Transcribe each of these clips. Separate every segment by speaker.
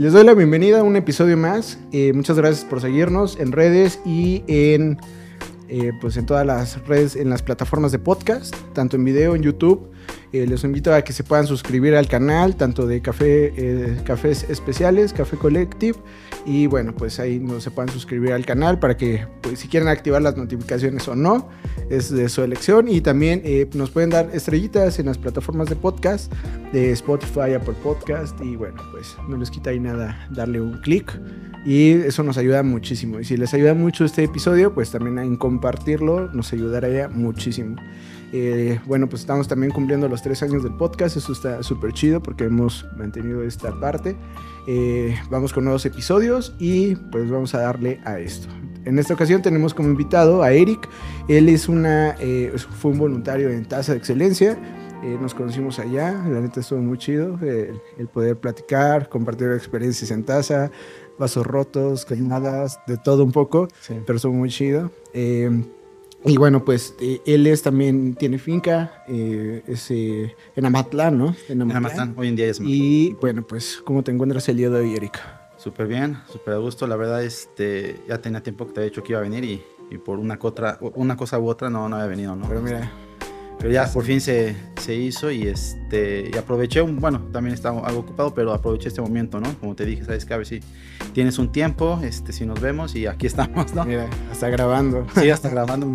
Speaker 1: Les doy la bienvenida a un episodio más. Eh, muchas gracias por seguirnos en redes y en, eh, pues en todas las redes, en las plataformas de podcast, tanto en video, en YouTube. Eh, les invito a que se puedan suscribir al canal, tanto de café, eh, cafés especiales, Café Collective, y bueno, pues ahí no se puedan suscribir al canal para que pues, si quieren activar las notificaciones o no, es de su elección. Y también eh, nos pueden dar estrellitas en las plataformas de podcast, de Spotify, Apple Podcast, y bueno, pues no les quita ahí nada darle un clic. Y eso nos ayuda muchísimo. Y si les ayuda mucho este episodio, pues también en compartirlo nos ayudaría muchísimo. Eh, bueno, pues estamos también cumpliendo los tres años del podcast. Eso está súper chido porque hemos mantenido esta parte. Eh, vamos con nuevos episodios y pues vamos a darle a esto. En esta ocasión tenemos como invitado a Eric. Él es una, eh, fue un voluntario en Tasa de Excelencia. Eh, nos conocimos allá, la neta estuvo muy chido eh, el poder platicar, compartir experiencias en Taza, vasos rotos, quemadas, de todo un poco,
Speaker 2: Sí.
Speaker 1: pero estuvo muy chido. Eh, y bueno, pues eh, él es también, tiene finca, eh, es eh, en Amatlán, ¿no? En
Speaker 2: Nada más están, hoy en día es
Speaker 1: Y bueno, pues, ¿cómo te encuentras el día de hoy, Erika?
Speaker 2: súper bien, súper a gusto. La verdad, este, ya tenía tiempo que te había dicho que iba a venir y, y por una, cotra, una cosa u otra no, no había venido, ¿no?
Speaker 1: Pero mira,
Speaker 2: Pero ya por fin se, se hizo y, este, y aproveché, un, bueno, también estaba algo ocupado, pero aproveché este momento, ¿no? Como te dije, sabes que a ver si tienes un tiempo, este, si nos vemos y aquí estamos, ¿no?
Speaker 1: mira, está grabando.
Speaker 2: Sí, hasta grabando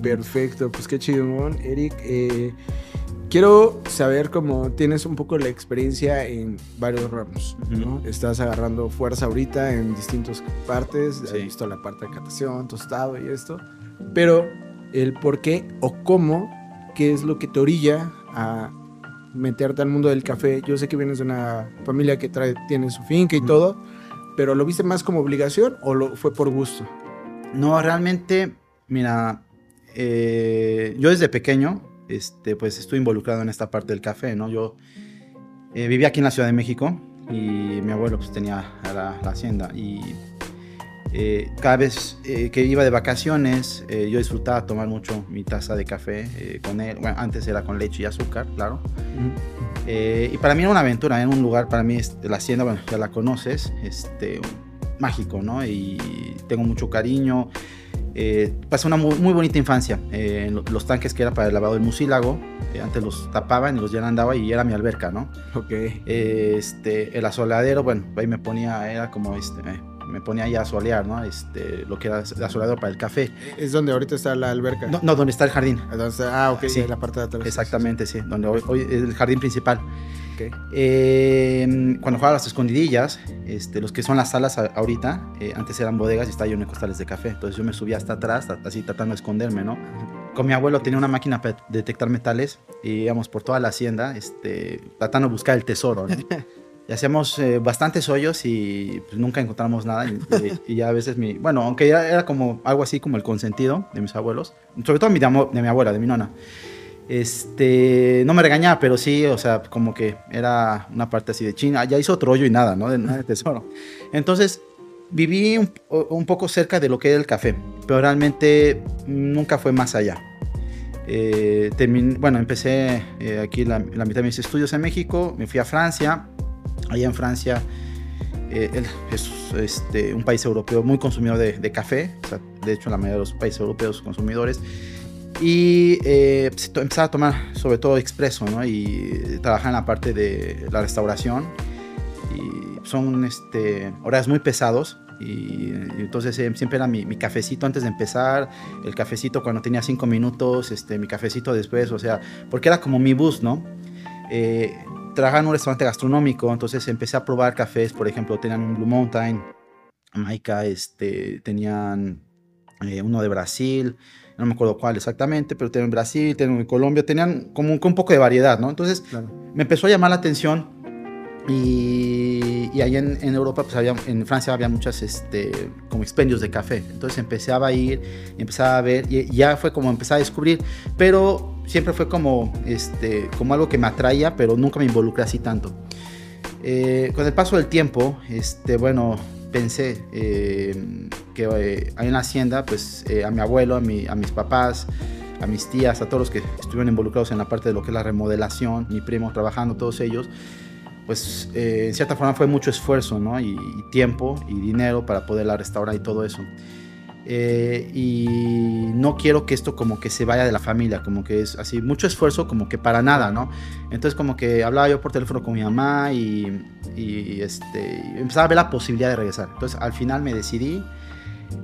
Speaker 1: Perfecto, pues qué chido, mon. Eric. eh, quiero saber cómo tienes un poco la experiencia en varios ramos, ¿no?
Speaker 2: Ujú.
Speaker 1: Estás agarrando fuerza ahorita en distintas partes,
Speaker 2: Sí.
Speaker 1: visto la parte de catación, tostado y esto, pero el por qué o cómo, qué es lo que te orilla a meterte al mundo del café. Yo sé que vienes de una familia que trae, tiene su finca y todo, pero ¿lo viste más como obligación o lo fue por gusto?
Speaker 2: No, realmente, mira, eh, yo desde pequeño, este, pues estoy involucrado en esta parte del café, ¿no? Yo eh, vivía aquí en la Ciudad de México y mi abuelo pues tenía la, la hacienda y eh, cada vez eh, que iba de vacaciones eh, yo disfrutaba tomar mucho mi taza de café eh, con él. Bueno, antes era con leche y azúcar, claro. Eh, y para mí era una aventura, era un lugar, para mí este, la hacienda, bueno, ya la conoces, este, mágico, ¿no? Y tengo mucho cariño. Eh, pasé una muy, muy bonita infancia. En lo- los tanques que era para el lavado del mucílago, antes los tapaban y los llenaba y era mi alberca, ¿no?
Speaker 1: Ok.
Speaker 2: Este, el asoleadero, bueno, ahí me ponía, era como, este, me ponía ahí a asolear, ¿no? Este, lo que era el asoleador para el café.
Speaker 1: Es donde ahorita está la alberca.
Speaker 2: No, no, donde está el jardín.
Speaker 1: ¿Dónde está? Ah, ok,
Speaker 2: Sí.
Speaker 1: en la parte de atrás.
Speaker 2: Exactamente, sí, donde hoy, hoy es el jardín principal.
Speaker 1: Ok.
Speaker 2: Eh, cuando jugaba las escondidillas, este, los que son las salas ahorita, eh, antes eran bodegas y estaba lleno de costales de café. Entonces yo me subía hasta atrás, así tratando de esconderme, ¿no? Con mi abuelo tenía una máquina para detectar metales y íbamos por toda la hacienda, este, tratando de buscar el tesoro, ¿no? Y hacíamos eh, bastantes hoyos y pues, nunca encontramos nada. Y, y- y ya a veces mi. Bueno, aunque ya era como algo así como el consentido de mis abuelos, sobre todo mi, de, mi abuela, de mi nona. Este, no me regañaba, pero sí, o sea, como que era una parte así de China. Ya hizo otro hoyo y nada, ¿no? De nada de tesoro. Entonces, viví un, un poco cerca de lo que era el café, pero realmente nunca fue más allá. Eh, termin- bueno, empecé eh, aquí la, la mitad de mis estudios en México, me fui a Francia. Allá en Francia eh, es este, un país europeo muy consumidor de, de café, o sea, de hecho la mayoría de los países europeos consumidores. Y eh, empezaba a tomar sobre todo expreso, ¿no? Y trabajar en la parte de la restauración. Y son este, muy pesados. Y, y entonces eh, siempre era mi, mi cafecito antes de empezar, el cafecito cuando tenía cinco minutos, este, mi cafecito después, o sea, porque era como mi bus, ¿no? Eh, trabajaba en un restaurante gastronómico, entonces empecé a probar cafés, por ejemplo, tenían un Blue Mountain, Jamaica, este, tenían eh, uno de Brasil, no me acuerdo cuál exactamente, pero tenían Brasil, tenían en Colombia, tenían como un, un poco de variedad, ¿no? Entonces
Speaker 1: Claro.
Speaker 2: me empezó a llamar la atención y, y ahí en, en Europa, pues había, en Francia había muchas, este, como expendios de café. Entonces empezaba a ir, empezaba a ver, y ya fue como empezar a descubrir, pero siempre fue como, este, como algo que me atraía, pero nunca me involucré así tanto. Eh, con el paso del tiempo, este, bueno, pensé eh, que eh, hay una hacienda, pues eh, a mi abuelo, a, mi, a mis papás, a mis tías, a todos los que estuvieron involucrados en la parte de lo que es la remodelación, mi primo trabajando, todos ellos, pues en cierta forma fue mucho esfuerzo, ¿no? Y, tiempo y dinero para poderla restaurar y todo eso. Eh, y no quiero que esto como que se vaya de la familia, como que es así, mucho esfuerzo como que para nada, ¿no? Entonces como que hablaba yo por teléfono con mi mamá y, y este, empezaba a ver la posibilidad de regresar. Entonces al final me decidí,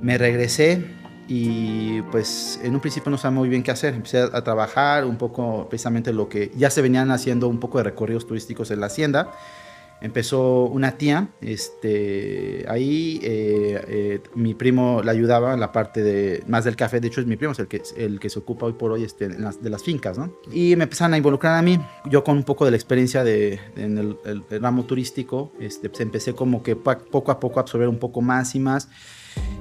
Speaker 2: me regresé y pues en un principio no sabía muy bien qué hacer. Empecé a, trabajar un poco precisamente lo que ya se venían haciendo un poco de recorridos turísticos en la hacienda empezó una tía, este, ahí eh, eh, mi primo la ayudaba en la parte de, más del café, de hecho es mi primo, es el que, el que se ocupa hoy por hoy este, de las fincas, ¿no? Y me empezaron a involucrar a mí, yo con un poco de la experiencia de, en el, ramo turístico, este, pues empecé como que poco a poco a absorber un poco más y más.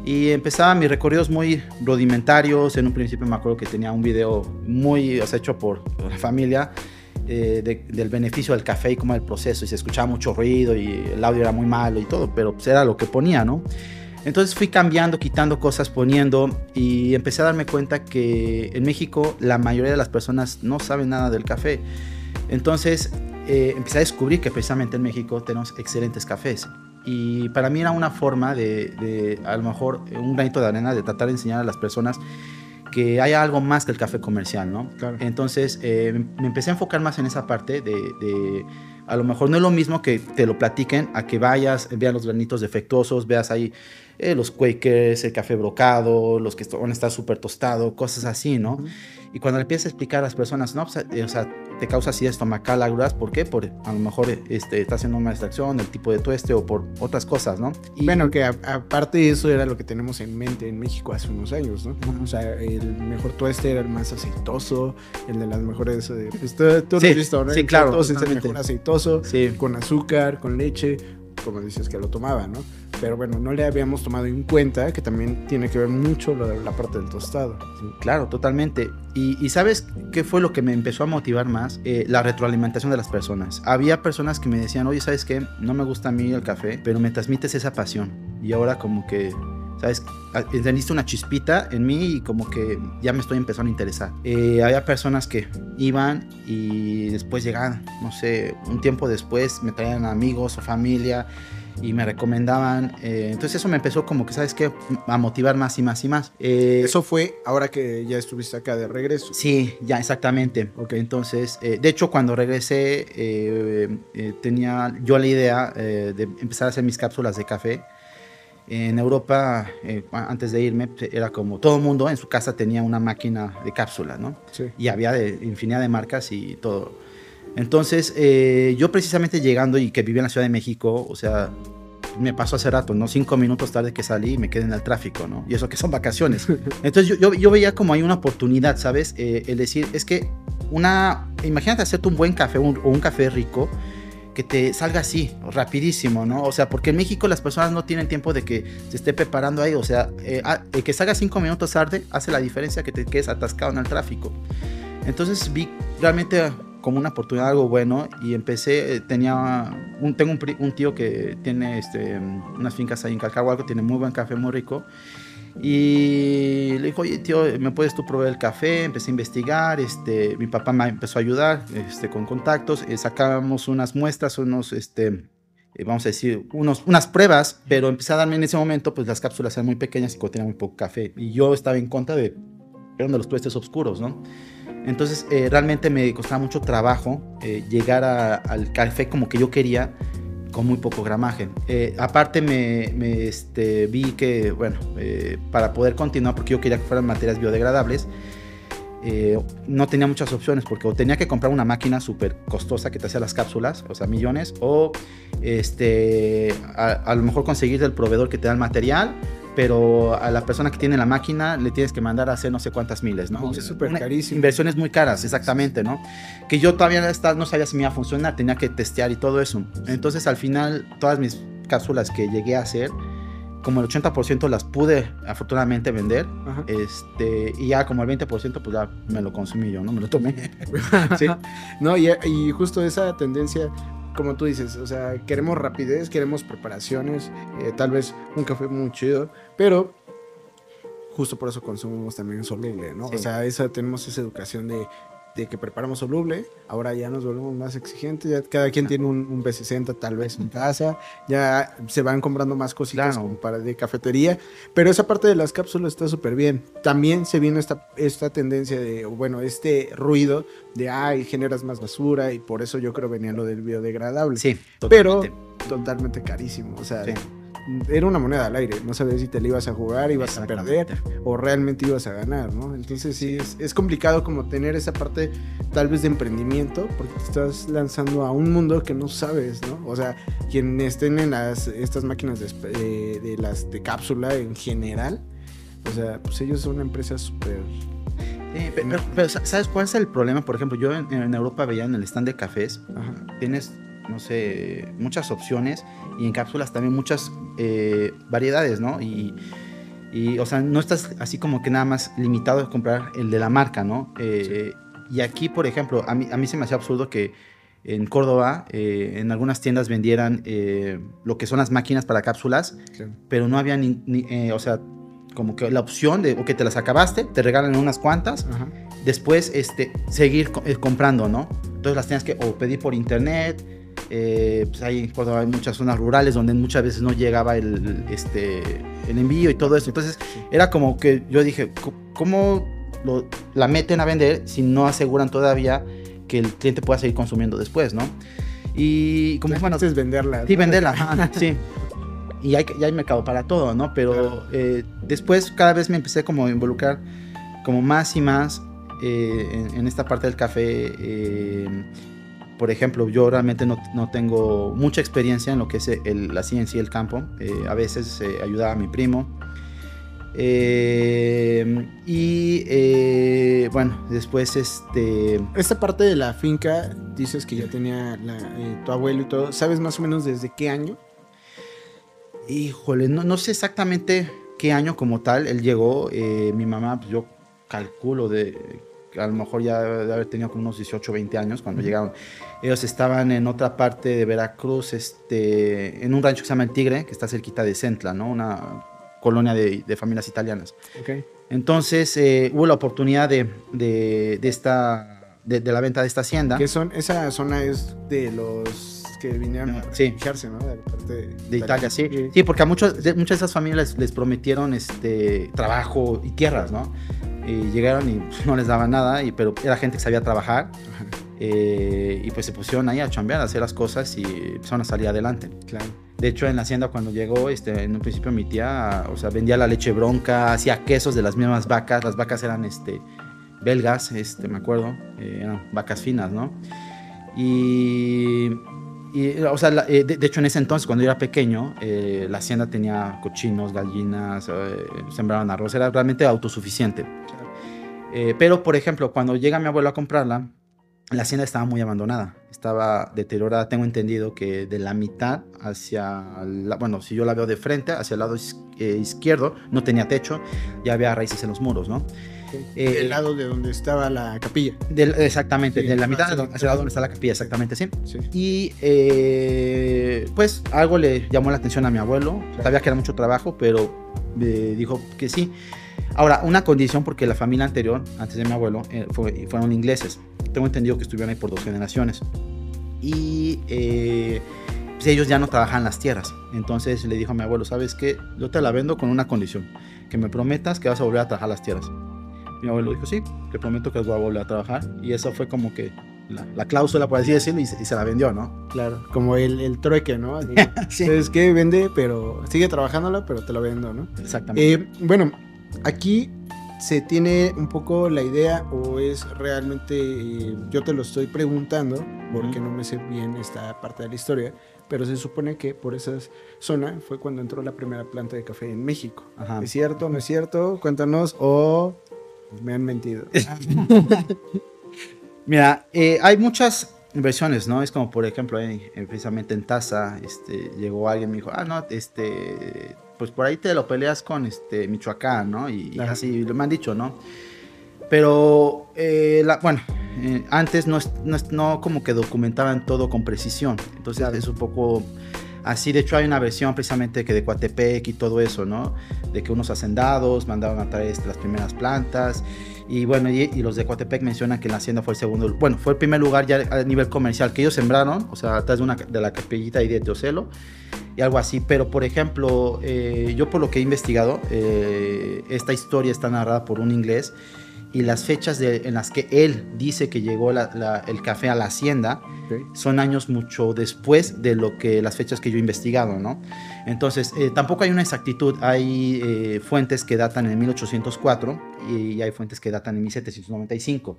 Speaker 2: Y empezaba mis recorridos muy rudimentarios. En un principio me acuerdo que tenía un video muy o sea, hecho por la familia eh, del beneficio del café y cómo el proceso, y se escuchaba mucho ruido y el audio era muy malo y todo, pero pues era lo que ponía, ¿no? Entonces fui cambiando, quitando cosas, poniendo y empecé a darme cuenta que en México la mayoría de las personas no saben nada del café. Entonces eh, empecé a descubrir que precisamente en México tenemos excelentes cafés. Y para mí era una forma de, de, a lo mejor, un granito de arena de tratar de enseñar a las personas que haya algo más que el café comercial, ¿no? Entonces eh, me empecé a enfocar más en esa parte de, a lo mejor no es lo mismo que te lo platiquen a que vayas, veas los granitos defectuosos, veas ahí eh, los quakers, el café brocado, los que van a estar súper tostado, cosas así, ¿no? Y cuando le empiezas a explicar a las personas, no, pues, eh, o sea, te causa así estomacal, agruras, ¿por qué? Por a lo mejor este, está haciendo una extracción, el tipo de tueste o por otras cosas, ¿no?
Speaker 1: Y, bueno, que aparte de eso era lo que tenemos en mente en México hace unos años, ¿no? O sea, el mejor tueste era el más aceitoso, el de las mejores... Eh, pues, tú, sí, visto, ¿no?
Speaker 2: Sí, claro.
Speaker 1: Todos el mejor aceitoso, sí. con azúcar, con leche, como dices que lo tomaba, ¿no? Pero bueno, no le habíamos tomado en cuenta que también tiene que ver mucho la, parte del tostado.
Speaker 2: claro, totalmente. Y, ¿sabes qué fue lo que me empezó a motivar más? Eh, la retroalimentación de las personas. Había personas que me decían, oye, ¿sabes qué? No me gusta a mí el café, pero me transmites esa pasión. Y ahora como que ¿sabes? Encendiste una chispita en mí y como que ya me estoy empezando a interesar. Eh, había personas que iban y después llegaban, no sé, un tiempo después me traían amigos o familia y me recomendaban. Eh, entonces eso me empezó como que, ¿sabes qué? A motivar más y más y más.
Speaker 1: Eh, eso fue ahora que ya estuviste acá de regreso.
Speaker 2: Sí, ya exactamente. Okay. Entonces, de hecho, cuando regresé, tenía yo la idea de empezar a hacer mis cápsulas de café. En Europa, eh, antes de irme, pues, era como todo el mundo en su casa tenía una máquina de cápsula, ¿no? Sí. Y había de, infinidad de marcas y todo. Entonces, eh, yo precisamente llegando y que vivía en la Ciudad de México, o sea, me pasó hace rato, ¿no? Cinco minutos tarde que salí y me quedé en el tráfico, ¿no? Y eso que son vacaciones. Entonces, yo, yo, veía como hay una oportunidad, ¿sabes? Eh, el decir, es que una, imagínate hacerte un buen café o un café rico que te salga así, rapidísimo, ¿no? O sea, porque en México las personas no tienen tiempo de que se esté preparando ahí, o sea, eh, ah, que salga cinco minutos tarde hace la diferencia que te quedes atascado en el tráfico. Entonces vi realmente como una oportunidad, algo bueno, y empecé, eh, tenía, un, tengo un, tío que tiene este, unas fincas ahí en Calcahualco, tiene muy buen café, muy rico, y le dijo, oye, tío, ¿me puedes tú proveer el café? Empecé a investigar, este, mi papá me empezó a ayudar este, con contactos, eh, sacábamos unas muestras, unos, este, eh, vamos a decir, unos, unas pruebas, pero empecé a darme en ese momento, pues las cápsulas eran muy pequeñas y contenían muy poco café. Y yo estaba en contra de, eran de los tuestes oscuros, ¿no? Entonces, eh, realmente me costaba mucho trabajo llegar al café como que yo quería, con muy poco gramaje. Eh, aparte me, este, vi que, bueno, eh, para poder continuar, porque yo quería que fueran materias biodegradables, eh, no tenía muchas opciones porque o tenía que comprar una máquina súper costosa que te hacía las cápsulas, o sea, millones, o este, a, lo mejor conseguir del proveedor que te da el material, pero a la persona que tiene la máquina le tienes que mandar a hacer no sé cuántas miles, ¿no?
Speaker 1: es súper carísimo.
Speaker 2: Inversiones muy caras, exactamente, ¿no? Que yo todavía no sabía si me iba a funcionar, tenía que testear y todo eso. Entonces al final todas mis cápsulas que llegué a hacer, como el 80% las pude afortunadamente vender, este, y ya como el 20% pues ya me lo consumí yo, ¿no? Me lo tomé.
Speaker 1: sí. No, y, y justo esa tendencia como tú dices, o sea, queremos rapidez, queremos preparaciones, eh, tal vez un café muy chido, pero justo por eso consumimos también soluble, ¿no? O sea, esa, tenemos esa educación de de que preparamos soluble, ahora ya nos volvemos más exigentes, ya cada quien tiene un, un B60 tal vez en casa, ya se van comprando más cositas
Speaker 2: Claro.
Speaker 1: para de cafetería, pero esa parte de las cápsulas está súper bien. También se vino esta, esta tendencia de, bueno, este ruido de, ay, generas más basura y por eso yo creo venía lo del biodegradable.
Speaker 2: Sí,
Speaker 1: pero
Speaker 2: totalmente.
Speaker 1: totalmente carísimo, o sea...
Speaker 2: Sí.
Speaker 1: Era una moneda al aire, no sabías si te la ibas a jugar, ibas a perder o realmente ibas a ganar, ¿no? Entonces sí, es, es complicado como tener esa parte tal vez de emprendimiento porque te estás lanzando a un mundo que no sabes, ¿no? O sea, quienes estén en las, estas máquinas de, esp- eh, de las de cápsula en general, o sea, pues ellos son una empresa súper...
Speaker 2: Pero, pero, ¿sabes cuál es el problema? Por ejemplo, yo en, en Europa veía en el stand de cafés,
Speaker 1: Ajá.
Speaker 2: tienes, no sé, muchas opciones y en cápsulas también muchas eh, variedades, ¿no? Y, y, o sea, no estás así como que nada más limitado a comprar el de la marca, ¿no? Eh, Y aquí, por ejemplo, a mí, a mí se me hacía absurdo que en Córdoba, eh, en algunas tiendas vendieran eh, lo que son las máquinas para cápsulas, pero no había ni, ni, eh, o sea, como que la opción de, ok, te las acabaste, te regalan unas cuantas,
Speaker 1: Ajá.
Speaker 2: después este, seguir co- comprando, ¿no? Entonces las tienes que o pedir por internet, eh, pues ahí en Córdoba hay muchas zonas rurales donde muchas veces no llegaba el, este, el envío y todo eso. Entonces era como que yo dije, "Co- ¿cómo lo- la meten a vender si no aseguran todavía que el cliente pueda seguir consumiendo después, ¿no? Y como, bueno,
Speaker 1: es venderla.
Speaker 2: Sí, venderla, sí. Y hay, ya hay mercado para todo, ¿no? Pero
Speaker 1: Claro.
Speaker 2: eh, después cada vez me empecé como a involucrar como más y más eh, en, en esta parte del café. Por ejemplo, yo realmente no, no tengo mucha experiencia en lo que es el- la ciencia y el campo. Eh, a veces eh, ayudaba a mi primo. Eh, y bueno, después este...
Speaker 1: Esta parte de la finca, dices que ya tenía la- tu abuelo y todo, ¿sabes más o menos desde qué año?
Speaker 2: Híjole, no, no sé exactamente qué año como tal él llegó. mi mamá, pues yo calculo de a lo mejor ya de haber tenido como unos 18 o 20 años cuando llegaron. Ellos estaban en otra parte de Veracruz, este, en un rancho que se llama El Tigre, que está cerquita de Centla, ¿no? Una colonia de, de familias italianas.
Speaker 1: Ok.
Speaker 2: Entonces eh, hubo la oportunidad de, de, de esta, de, la venta de esta hacienda.
Speaker 1: Que son, esa zona es de los que vinieron a
Speaker 2: Sí.
Speaker 1: refugiarse, ¿no? De parte de,
Speaker 2: De Italia, sí. Sí, porque a muchos, muchas de esas familias les, les prometieron este, trabajo y tierras, ¿no? Y llegaron y pues, no les daban nada, y, pero era gente que sabía trabajar.
Speaker 1: Ajá,
Speaker 2: eh, y pues se pusieron ahí a chambear, a hacer las cosas y empezaron a salir adelante.
Speaker 1: claro.
Speaker 2: De hecho, en la hacienda cuando llegó, este, en un principio mi tía, o sea, vendía la leche bronca, hacía quesos de las mismas vacas. Las vacas eran, este, belgas, este, me acuerdo, eh, eran vacas finas, ¿no? Y, y, o sea, la- eh, de, de hecho en ese entonces, cuando yo era pequeño, eh, la hacienda tenía cochinos, gallinas, eh, sembraban arroz, era realmente autosuficiente.
Speaker 1: claro.
Speaker 2: Eh, pero, por ejemplo, cuando llega mi abuelo a comprarla, la hacienda estaba muy abandonada, estaba deteriorada. Tengo entendido que de la mitad hacia, la- bueno, si yo la veo de frente, hacia el lado is- eh, izquierdo, no tenía techo, ya había raíces en los muros, ¿no? Eh,
Speaker 1: Del lado de donde estaba la capilla.
Speaker 2: Del- exactamente,
Speaker 1: Sí,
Speaker 2: de la mitad hacia el lado donde está la capilla, exactamente, sí.
Speaker 1: Sí.
Speaker 2: Y eh, pues algo le llamó la atención a mi abuelo. Sabía que era mucho trabajo, pero eh, dijo que sí. Ahora, una condición porque la familia anterior, antes de mi abuelo, eh, fue- fueron ingleses. Tengo entendido que estuvieron ahí por dos generaciones. Y eh, pues ellos ya no trabajan las tierras. Entonces le dijo a mi abuelo, ¿sabes qué? Yo te la vendo con una condición. Que me prometas que vas a volver a trabajar las tierras. Mi abuelo dijo, sí, te prometo que voy a volver a trabajar. Y eso fue como que la, la cláusula, por así decirlo, y se, y se la vendió, ¿no?
Speaker 1: Claro. Como el, el trueque, ¿no? Así,
Speaker 2: Sí.
Speaker 1: Es que vende, pero sigue trabajándola, pero te lo vendo, ¿no?
Speaker 2: Exactamente.
Speaker 1: Eh, bueno, aquí se tiene un poco la idea o es realmente, eh, yo te lo estoy preguntando porque no me sé bien esta parte de la historia, pero se supone que por esa zona fue cuando entró la primera planta de café en México.
Speaker 2: Ajá.
Speaker 1: ¿Es cierto? ¿No es cierto? Cuéntanos o me han mentido.
Speaker 2: Mira, eh, hay muchas versiones, ¿no? Es como, por ejemplo, eh, precisamente en Taza, este, llegó alguien y me dijo, ah, no, este, pues por ahí te lo peleas con este, Michoacán, ¿no? Y, y así me han dicho, ¿no? Pero, eh, la, bueno, eh, antes no, no, no como que documentaban todo con precisión. Entonces
Speaker 1: Claro.
Speaker 2: es un poco así. De hecho, hay una versión precisamente que de Coatepec y todo eso, ¿no? De que unos hacendados mandaron a traer este, las primeras plantas. Y bueno, y, los de Coatepec mencionan que la hacienda fue el segundo, bueno, fue el primer lugar ya a nivel comercial que ellos sembraron, o sea, atrás de, una, de la capellita y de Teocelo y algo así. Pero, por ejemplo, eh, yo por lo que he investigado, eh, esta historia está narrada por un inglés y las fechas en las que él dice que llegó el café a la hacienda son años mucho después de lo que las fechas que yo he investigado, ¿no? Entonces, eh, tampoco hay una exactitud. Hay fuentes que datan en 1804 y hay fuentes que datan en 1795.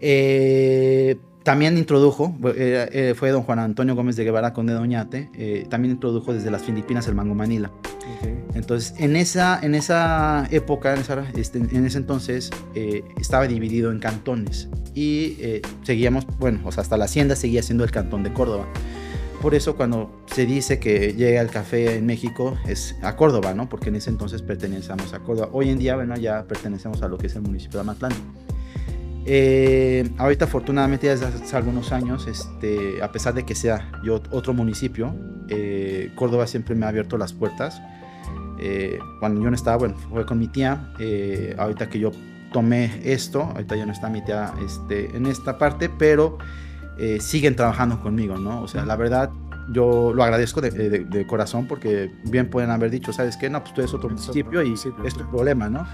Speaker 2: Eh, también introdujo, eh, eh, fue don Juan Antonio Gómez de Guevara, conde de Doñate, eh, también introdujo desde las Filipinas el mango manila. Entonces, en esa, en esa época, en, este, en ese entonces, estaba dividido en cantones y seguíamos, bueno, o sea, hasta la hacienda seguía siendo el cantón de Córdoba. Por eso cuando se dice que llega el café en México es a Córdoba, ¿no? Porque en ese entonces pertenecíamos a Córdoba. Hoy en día, bueno, ya pertenecemos a lo que es el municipio de Amatlán. Eh, ahorita afortunadamente desde hace algunos años, este, a pesar de que sea yo otro municipio, eh, Córdoba siempre me ha abierto las puertas. Eh, cuando yo no estaba, bueno, fue con mi tía. ahorita que yo tomé esto, ahorita ya no está mi tía este, en esta parte, pero siguen trabajando conmigo, ¿no? O sea, la verdad, yo lo agradezco de, corazón porque bien pueden haber dicho, ¿sabes qué? No, pues tú eres otro municipio y es tu problema, ¿no?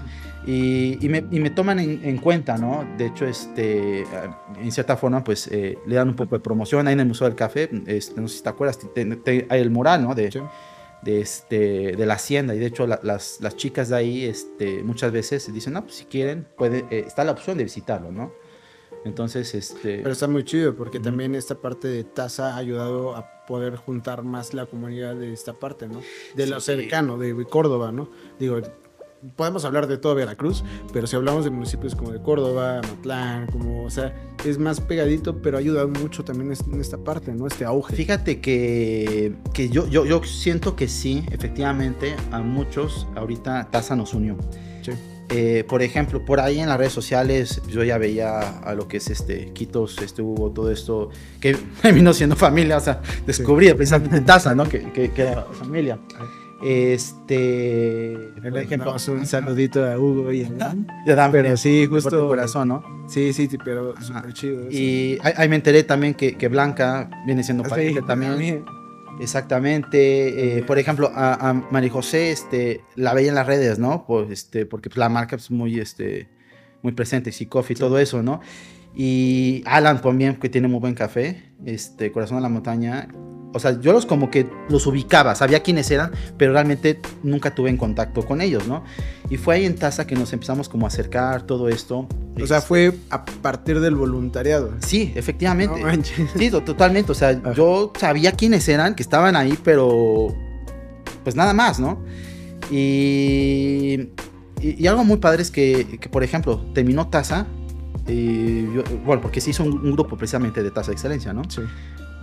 Speaker 2: Y, y, me, y me, toman en, cuenta, ¿no? De hecho, este, en cierta forma, pues eh, le dan un poco de promoción ahí en el Museo del Café. Este, no sé si te acuerdas, hay el mural, ¿no? De, de, este, de la hacienda y de hecho las, las chicas de ahí este, muchas veces dicen, no, pues si quieren, puede, eh, está la opción de visitarlo, ¿no? Entonces, este...
Speaker 1: Pero está muy chido porque también esta parte de TASA ha ayudado a poder juntar más la comunidad de esta parte, ¿no? De lo cercano, de Córdoba, ¿no? Digo, podemos hablar de todo Veracruz, pero si hablamos de municipios como de Córdoba, Matlán, como, o sea, es más pegadito, pero ayuda mucho también en esta parte, ¿no? Este auge.
Speaker 2: Fíjate que, que yo, yo, yo siento que sí, efectivamente, a muchos ahorita TASA nos unió. Sí. Eh, por ejemplo, por ahí en las redes sociales yo ya veía a lo que es este Quitos, este Hugo, todo esto, que vino siendo familia, o sea, descubrí precisamente en Taza, ¿no? Que, que, que, era familia. Este.
Speaker 1: Por ejemplo, un saludito a Hugo y a Dan.
Speaker 2: pero sí, justo. Por
Speaker 1: corazón, ¿no? Sí, sí, pero súper chido.
Speaker 2: Y ahí, me enteré también que, que Blanca viene siendo ah, familia también. Exactamente. Eh, por ejemplo, a, a María José este, la veía en las redes, ¿no? Pues, este, porque pues, la marca es muy, este, muy presente, sí, coffee, y todo eso, ¿no? Y Alan también, que tiene muy buen café, este, Corazón de la Montaña. O sea, yo los como que los ubicaba, sabía quiénes eran, pero realmente nunca tuve en contacto con ellos, ¿no? Y fue ahí en Taza que nos empezamos como a acercar todo esto.
Speaker 1: O sea, fue a partir del voluntariado.
Speaker 2: Sí, efectivamente. sí, totalmente. O sea, yo sabía quiénes eran, que estaban ahí, pero pues nada más, ¿no? Y, y, algo muy padre es que, que por ejemplo, terminó Taza y bueno, porque se hizo un, grupo precisamente de tasa de excelencia, ¿no? Sí.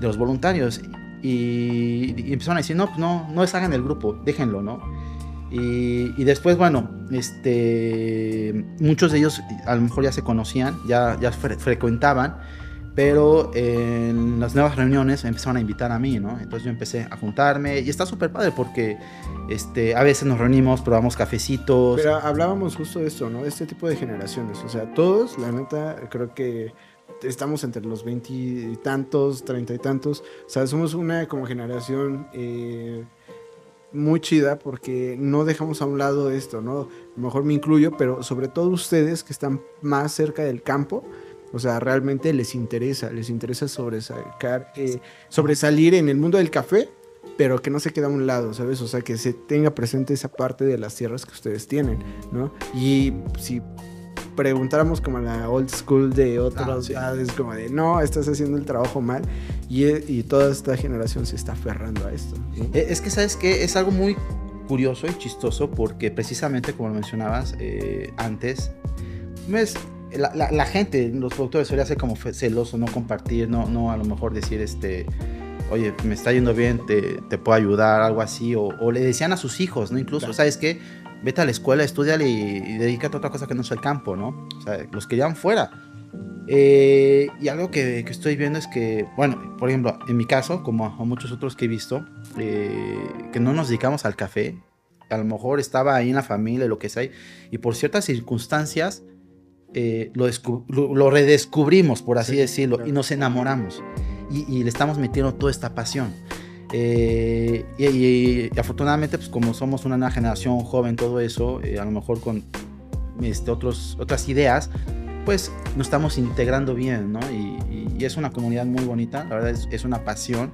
Speaker 2: De los voluntarios. Y, empezaron a decir, no, pues no, no hagan el grupo, déjenlo, ¿no? Y, y, después, bueno, este, muchos de ellos a lo mejor ya se conocían, ya, ya frecuentaban, pero en las nuevas reuniones me empezaron a invitar a mí, ¿no? Entonces yo empecé a juntarme y está súper padre porque este, a veces nos reunimos, probamos cafecitos.
Speaker 1: Pero hablábamos justo de esto, ¿no? De este tipo de generaciones. O sea, todos, la neta, creo que estamos entre los veintitantos, treinta y tantos. O sea, somos una como generación eh, muy chida porque no dejamos a un lado esto, ¿no? A lo mejor me incluyo, pero sobre todo ustedes que están más cerca del campo o sea, realmente les interesa, les interesa sobresacar, eh, sobresalir en el mundo del café, pero que no se quede a un lado, ¿sabes? O sea, que se tenga presente esa parte de las tierras que ustedes tienen, ¿no? Y si preguntáramos como la old school de otras ah, como de, no, estás haciendo el trabajo mal, y, toda esta generación se está aferrando a esto.
Speaker 2: E, es que, ¿sabes qué? Es algo muy curioso y chistoso porque precisamente como lo mencionabas eh, antes, ves, la, gente, los productores suele ser como celoso, no compartir, no, no a lo mejor decir, este, oye, me está yendo bien, te, te puedo ayudar, algo así, o, le decían a sus hijos, ¿no? Incluso, ¿sabes qué? Vete a la escuela, estudiale y, dedícate a otra cosa que no sea el campo, ¿no? O sea, los que llevan fuera. Eh, y algo que, que, estoy viendo es que, bueno, por ejemplo, en mi caso, como a muchos otros que he visto, eh, que no nos dedicamos al café, a lo mejor estaba ahí en la familia, lo que sea, y por ciertas circunstancias, eh, lo, lo, redescubrimos, por así decirlo, y nos enamoramos. Y, y, le estamos metiendo toda esta pasión. Eh, y, afortunadamente, pues como somos una nueva generación joven, todo eso, eh, a lo mejor con este, otros, otras ideas, pues nos estamos integrando bien, ¿no? Y, es una comunidad muy bonita, la verdad es, es, una pasión.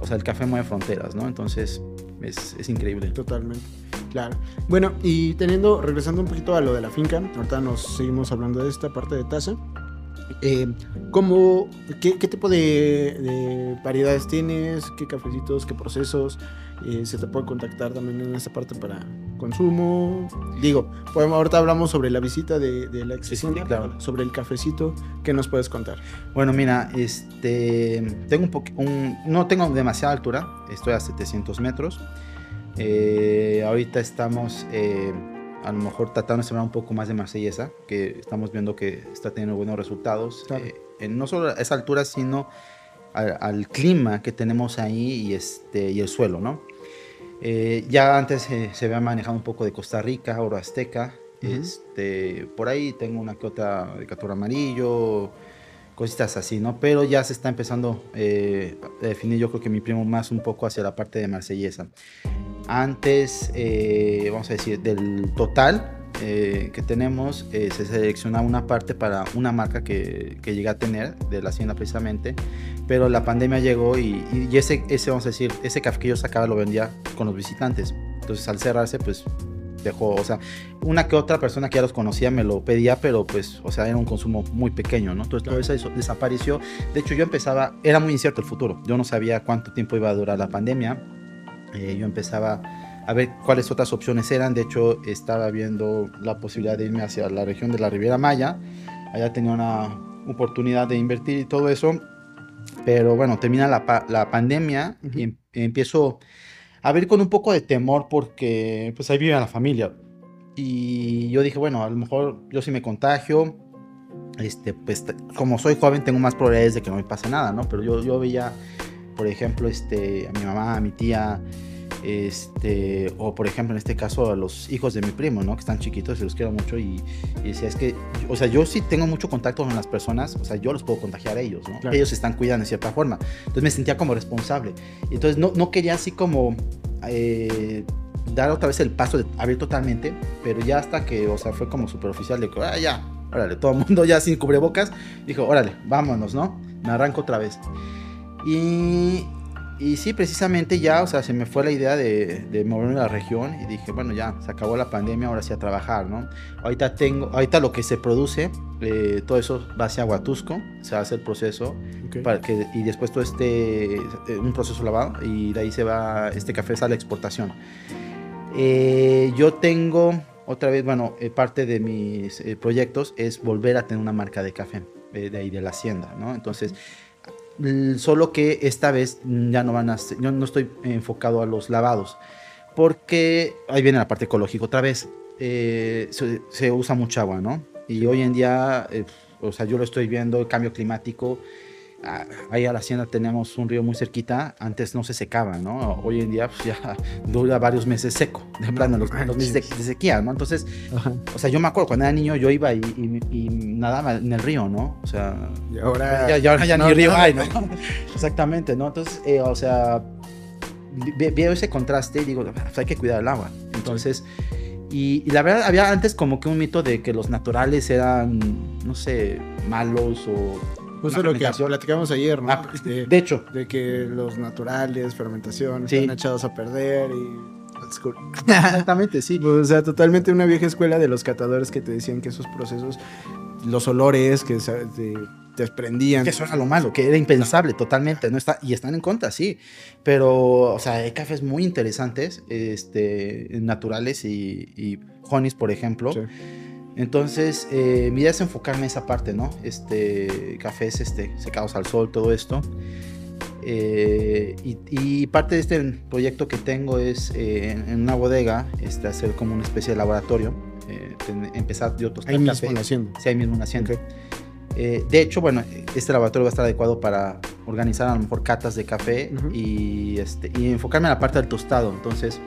Speaker 2: O sea, el café mueve fronteras, ¿no? Entonces es, es increíble.
Speaker 1: Totalmente. Claro. Bueno, y teniendo, regresando un poquito a lo de la finca, ahorita nos seguimos hablando de esta parte de taza. Eh, ¿cómo, qué, tipo de, variedades tienes? ¿Qué cafecitos? ¿Qué procesos? Eh, ¿Se te puede contactar también en esta parte para consumo? Digo, pues, ahorita hablamos sobre la visita de, la exposición, claro. sobre el cafecito. ¿Qué nos puedes contar?
Speaker 2: Bueno, mira, este, tengo un, no tengo demasiada altura, estoy a 700 metros. Eh, ahorita estamos eh, a lo mejor tratando de sembrar un poco más de marsellesa, que estamos viendo que está teniendo buenos resultados. Eh, no solo a esa altura, sino al, clima que tenemos ahí y, este, y el suelo, ¿no? Eh, ya antes se había manejado un poco de Costa Rica, oro azteca. este, por ahí tengo una que otra de catura amarillo, cositas así, ¿no? Pero ya se está empezando eh, a definir, yo creo que mi primo más un poco hacia la parte de marsellesa. Antes, eh, vamos a decir, del total eh, que tenemos, eh, se selecciona una parte para una marca que, que llegué a tener de la hacienda precisamente, pero la pandemia llegó y, y, ese, ese, vamos a decir, ese café que yo sacaba lo vendía con los visitantes. Entonces al cerrarse, pues dejó, o sea, una que otra persona que ya los conocía me lo pedía, pero pues, o sea, era un consumo muy pequeño, ¿no? Entonces todo eso desapareció. De hecho, yo empezaba, era muy incierto el futuro. Yo no sabía cuánto tiempo iba a durar la pandemia eh, yo empezaba a ver cuáles otras opciones eran. De hecho, estaba viendo la posibilidad de irme hacia la región de la Riviera Maya. Allá tenía una oportunidad de invertir y todo eso. Pero bueno, termina la, la pandemia y em, empiezo a ver con un poco de temor porque pues ahí vive la familia. Y yo dije, bueno, a lo mejor yo si me contagio, este, pues como soy joven tengo más probabilidades de que no me pase nada, ¿no? Pero yo, yo veía por ejemplo, este, a mi mamá, a mi tía, este, o por ejemplo en este caso a los hijos de mi primo, ¿no? Que están chiquitos y los quiero mucho y, y decía, es que, o sea, yo sí tengo mucho contacto con las personas, o sea, yo los puedo contagiar a ellos, ¿no? Ellos se están cuidando de cierta forma. Entonces me sentía como responsable. Entonces no, no quería así como... Eh, dar otra vez el paso de abrir totalmente, pero ya hasta que, o sea, fue como super oficial de que, ah, ya, órale, todo el mundo ya sin cubrebocas, dijo, órale, vámonos, ¿no? Me arranco otra vez. Y, y sí, precisamente ya, o sea, se me fue la idea de, de, moverme a la región y dije, bueno, ya, se acabó la pandemia, ahora sí a trabajar, ¿no? Ahorita tengo, ahorita lo que se produce, eh, todo eso va hacia Huatusco, se hace el proceso para que, y después todo este, eh, un proceso lavado y de ahí se va, este café a la exportación. Eh, yo tengo, otra vez, bueno, parte de mis proyectos es volver a tener una marca de café de ahí de la hacienda, ¿no? Entonces solo que esta vez ya no van a yo no estoy enfocado a los lavados porque ahí viene la parte ecológica otra vez. Eh, se, usa mucha agua no y hoy en día eh, o sea yo lo estoy viendo el cambio climático ahí a la hacienda tenemos un río muy cerquita, antes no se secaba, ¿no? Hoy en día pues, ya dura varios meses seco, de plano, los, meses de, sequía, ¿no? Entonces, o sea, yo me acuerdo cuando era niño yo iba y, y, nadaba en el río, ¿no? O sea, y ahora ya, ahora ya ni río hay, ¿no? Exactamente, ¿no? Entonces, eh, o sea, veo ese contraste y digo, pues, hay que cuidar el agua. Entonces, y, y, la verdad, había antes como que un mito de que los naturales eran, no sé, malos o
Speaker 1: Justo lo que platicamos ayer, ¿no?
Speaker 2: Ah, de, hecho.
Speaker 1: De que los naturales, fermentación, están echados a perder y...
Speaker 2: Exactamente, sí.
Speaker 1: O sea, totalmente una vieja escuela de los catadores que te decían que esos procesos, los olores que se desprendían.
Speaker 2: Que eso era lo malo, que era impensable totalmente, ¿no? Está, y están en contra, sí. Pero, o sea, hay cafés muy interesantes, este, naturales y, y honeys, por ejemplo. Sí entonces, eh, mi idea es enfocarme en esa parte, ¿no? Este, cafés este, secados al sol, todo esto. Eh, y, parte de este proyecto que tengo es eh, en, una bodega este, hacer como una especie de laboratorio. empezar yo
Speaker 1: tostar Ahí mismo naciendo.
Speaker 2: Sí, ahí mismo naciendo. de hecho, bueno, este laboratorio va a estar adecuado para organizar a lo mejor catas de café y, este, y enfocarme en la parte del tostado. Entonces,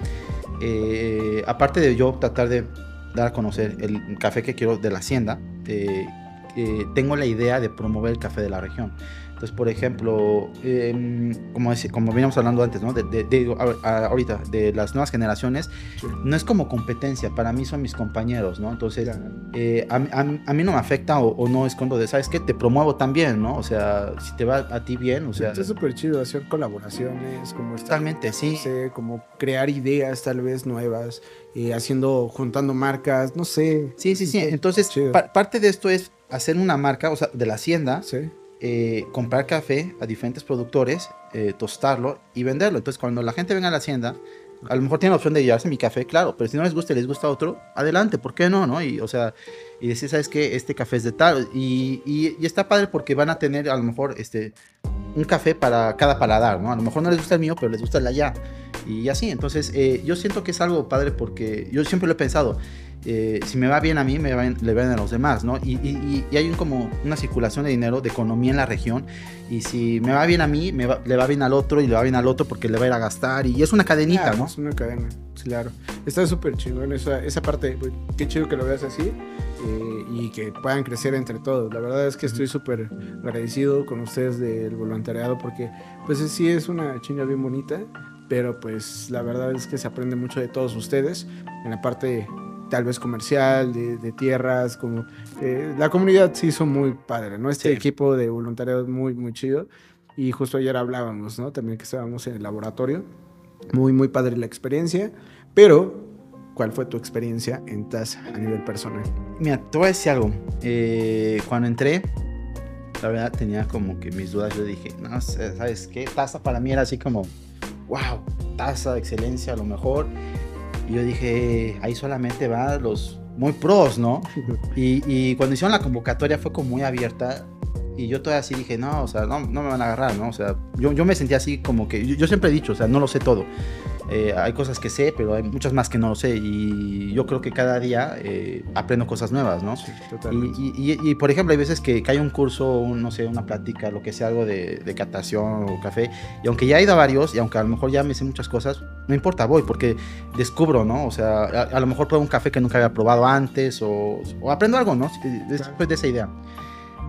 Speaker 2: aparte de yo tratar de dar a conocer el café que quiero de la hacienda, eh, eh, tengo la idea de promover el café de la región. Entonces, por ejemplo, em, como, como veníamos hablando antes, ¿no? De, ahorita, de las nuevas generaciones, no es como competencia, para mí son mis compañeros, ¿no? Entonces, eh, a, mí no me afecta o, no escondo de, ¿sabes qué? Te promuevo también, ¿no? O sea, si te va a ti bien, o sea...
Speaker 1: Es súper chido hacer colaboraciones, como...
Speaker 2: Totalmente, sí.
Speaker 1: Sé, como crear ideas tal vez nuevas, eh, haciendo, juntando marcas, no sé.
Speaker 2: Sí, sí, sí. Entonces, parte de esto es hacer una marca, o sea, de la hacienda. Sí eh, comprar café a diferentes productores, eh, tostarlo y venderlo. Entonces, cuando la gente venga a la hacienda, a lo mejor tiene la opción de llevarse mi café, claro, pero si no les gusta y les gusta otro, adelante, ¿por qué no? no? Y, o sea, y decir, ¿sabes qué? Este café es de tal. Y, y, está padre porque van a tener a lo mejor este, un café para cada paladar, ¿no? A lo mejor no les gusta el mío, pero les gusta el allá. Y así, entonces eh, yo siento que es algo padre porque yo siempre lo he pensado. Eh, si me va bien a mí, me le va bien a los demás, ¿no? Y, hay un, como una circulación de dinero, de economía en la región, y si me va bien a mí, me le va bien al otro y le va bien al otro porque le va a ir a gastar, y es una cadenita, ¿no?
Speaker 1: Es una cadena, claro. Está súper chingón esa, esa parte, qué chido que lo veas así eh, y que puedan crecer entre todos. La verdad es que estoy súper agradecido con ustedes del voluntariado porque pues sí es una chinga bien bonita, pero pues la verdad es que se aprende mucho de todos ustedes en la parte tal vez comercial, de, tierras, como eh, la comunidad se hizo muy padre, ¿no? Este equipo de voluntariado muy, muy chido. Y justo ayer hablábamos, ¿no? También que estábamos en el laboratorio. Muy, muy padre la experiencia. Pero, ¿cuál fue tu experiencia en TAS a nivel personal?
Speaker 2: Mira, te voy a decir algo. Eh, cuando entré, la verdad tenía como que mis dudas. Yo dije, no sé, ¿sabes qué? Taza para mí era así como, wow, taza de excelencia a lo mejor. Y yo dije, ahí solamente van los muy pros, ¿no? Y, cuando hicieron la convocatoria fue como muy abierta. Y yo todavía así dije, no, o sea, no, no me van a agarrar, ¿no? O sea, yo, yo me sentía así como que, yo siempre he dicho, o sea, no lo sé todo. Eh, hay cosas que sé, pero hay muchas más que no sé. Y yo creo que cada día eh, aprendo cosas nuevas, ¿no? Sí, totalmente. Y, y, por ejemplo, hay veces que, que hay un curso, no sé, una plática, lo que sea, algo de, de catación o café. Y aunque ya he ido a varios, y aunque a lo mejor ya me sé muchas cosas, no importa, voy, porque descubro, ¿no? O sea, a, lo mejor pruebo un café que nunca había probado antes o, o aprendo algo, ¿no? Después de esa idea.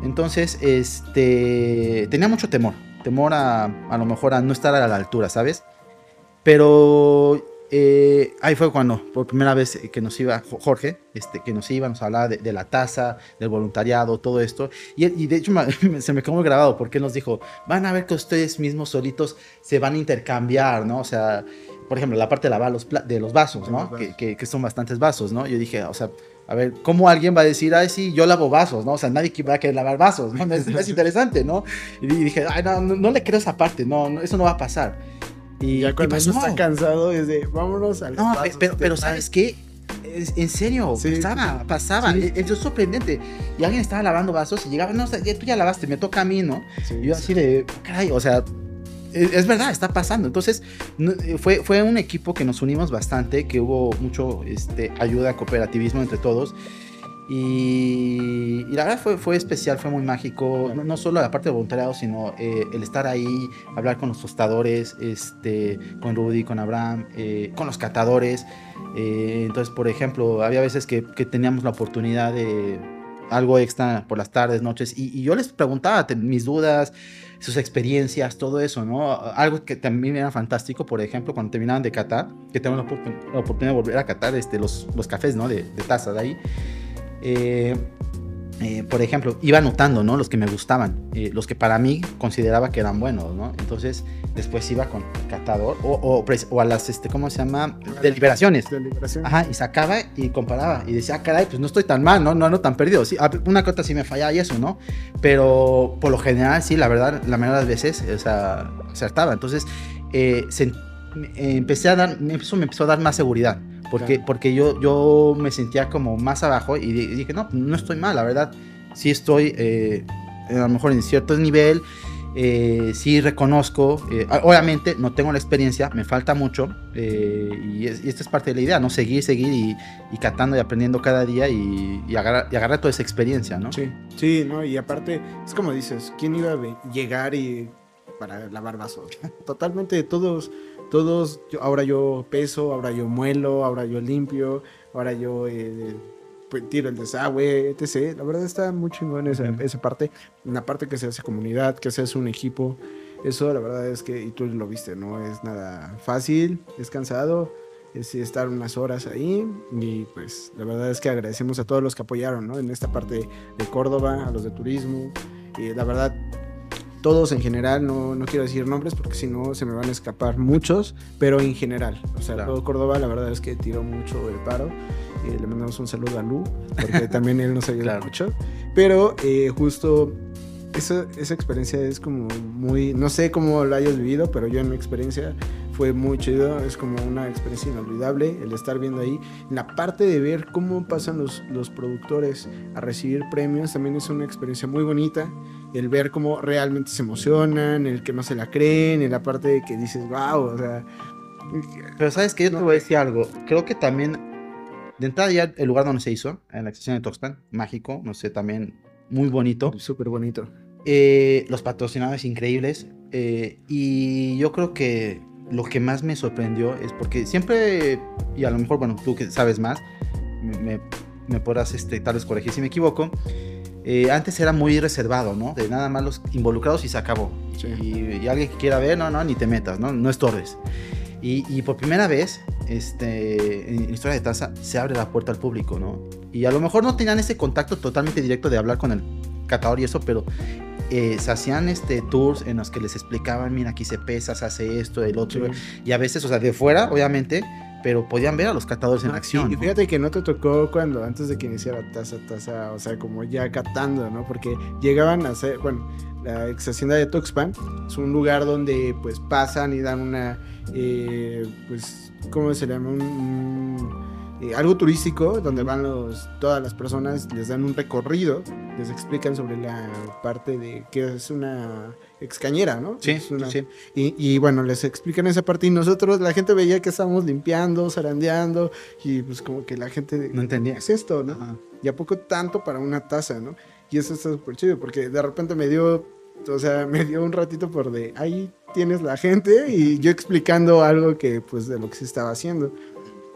Speaker 2: Entonces, este, tenía mucho temor, temor a, a lo mejor a no estar a la altura, ¿sabes? Pero eh, ahí fue cuando, por primera vez que nos iba Jorge, este, que nos iba, nos hablaba de, la tasa, del voluntariado, todo esto. Y, de hecho se me quedó muy grabado porque él nos dijo, van a ver que ustedes mismos solitos se van a intercambiar, ¿no? O sea, por ejemplo, la parte de lavar los, de los vasos, ¿no? Que, que, son bastantes vasos, ¿no? Yo dije, o sea, a ver, ¿cómo alguien va a decir, ay, sí, yo lavo vasos, ¿no? O sea, nadie va a querer lavar vasos, ¿no? Es, interesante, ¿no? Y dije, ay, no, no, le creo esa parte, no, no, eso no va a pasar.
Speaker 1: Y ya cuando uno está cansado es de vámonos al
Speaker 2: No, pero, pero ¿sabes qué? En serio, pasaba, pasaba. Es, sorprendente. Y alguien estaba lavando vasos y llegaba, no, tú ya lavaste, me toca a mí, ¿no? y yo así de, caray, o sea, es, verdad, está pasando. Entonces, fue, fue un equipo que nos unimos bastante, que hubo mucho este, ayuda, cooperativismo entre todos. Y, la verdad fue, fue especial, fue muy mágico, no, solo la parte de voluntariado, sino eh, el estar ahí, hablar con los tostadores, este, con Rudy, con Abraham, eh, con los catadores. Eh, entonces, por ejemplo, había veces que, que, teníamos la oportunidad de algo extra por las tardes, noches, y, yo les preguntaba mis dudas, sus experiencias, todo eso, ¿no? Algo que también era fantástico, por ejemplo, cuando terminaban de catar, que tengo la, oportunidad de volver a catar este, los, los cafés, ¿no? De, de taza de ahí. Eh, eh, por ejemplo, iba anotando, ¿no? Los que me gustaban, eh, los que para mí consideraba que eran buenos, ¿no? Entonces, después iba con el catador o, o, a las, este, ¿cómo se llama? Deliberaciones. Deliberación. Ajá, y sacaba y comparaba y decía, ah, caray, pues no estoy tan mal, ¿no? No, no tan perdido. Sí, una cota sí me fallaba y eso, ¿no? Pero por lo general, sí, la verdad, la mayoría de las veces, o sea, acertaba. Entonces, empecé a dar, eso me empezó a dar más seguridad porque, porque yo, yo me sentía como más abajo y dije, no, no estoy mal, la verdad, sí estoy eh, a lo mejor en cierto nivel, eh, sí reconozco, eh, obviamente no tengo la experiencia, me falta mucho y, esta es parte de la idea, ¿no? Seguir, seguir y, y catando y aprendiendo cada día y, y, agarrar, y agarrar toda esa experiencia, ¿no?
Speaker 1: Sí, sí, ¿no? Y aparte, es como dices, ¿quién iba a llegar y para lavar vasos? Totalmente todos todos, ahora yo peso, ahora yo muelo, ahora yo limpio, ahora yo eh, pues, tiro el desagüe, etc. La verdad está muy chingón esa, esa parte. La parte que se hace comunidad, que se hace un equipo. Eso la verdad es que, y tú lo viste, no es nada fácil, es cansado, es estar unas horas ahí y pues la verdad es que agradecemos a todos los que apoyaron ¿no? en esta parte de Córdoba, a los de turismo y la verdad todos en general, no, no quiero decir nombres porque si no se me van a escapar muchos, pero en general, o sea, todo Córdoba la verdad es que tiró mucho el paro. y le mandamos un saludo a Lu, porque también él nos ayuda mucho. Pero eh, justo esa, esa experiencia es como muy, no sé cómo lo hayas vivido, pero yo en mi experiencia fue muy chido, es como una experiencia inolvidable el estar viendo ahí. La parte de ver cómo pasan los, los productores a recibir premios también es una experiencia muy bonita. El ver cómo realmente se emocionan, el que no se la creen, en la parte de que dices, wow, o sea...
Speaker 2: Pero sabes que yo te voy a decir algo, creo que también, de entrada ya el lugar donde se hizo, en la excepción de Toxpan, mágico, no sé, también muy bonito.
Speaker 1: Súper bonito.
Speaker 2: Eh, los patrocinadores increíbles. Eh, y yo creo que lo que más me sorprendió es porque siempre, y a lo mejor, bueno, tú que sabes más, me, me podrás este, tal vez corregir si me equivoco. Eh, antes era muy reservado, ¿no? De nada más los involucrados y se acabó. Y, alguien que quiera ver, no, no, ni te metas, ¿no? No estorbes. Y, y por primera vez, este, en Historia de Taza, se abre la puerta al público, ¿no? Y a lo mejor no tenían ese contacto totalmente directo de hablar con el catador y eso, pero eh, se hacían este, tours en los que les explicaban, mira, aquí se pesa, se hace esto, el otro, y a veces, o sea, de fuera, obviamente, pero podían ver a los catadores en acción.
Speaker 1: Y, fíjate que no te tocó cuando, antes de que iniciara Taza, Taza, o sea, como ya catando, ¿no? Porque llegaban a hacer, bueno, la ex hacienda de Tuxpan es un lugar donde pues pasan y dan una, eh, pues, ¿cómo se llama? un eh, algo turístico donde van los, todas las personas, les dan un recorrido, les explican sobre la parte de que es una excañera, ¿no?
Speaker 2: Sí,
Speaker 1: sí. Y, bueno, les explican esa parte y nosotros, la gente veía que estábamos limpiando, zarandeando y pues como que la gente...
Speaker 2: No entendía.
Speaker 1: Es esto, ¿no? Y a poco tanto para una taza, ¿no? Y eso está súper chido porque de repente me dio, o sea, me dio un ratito por de ahí tienes la gente y yo explicando algo que pues de lo que se estaba haciendo.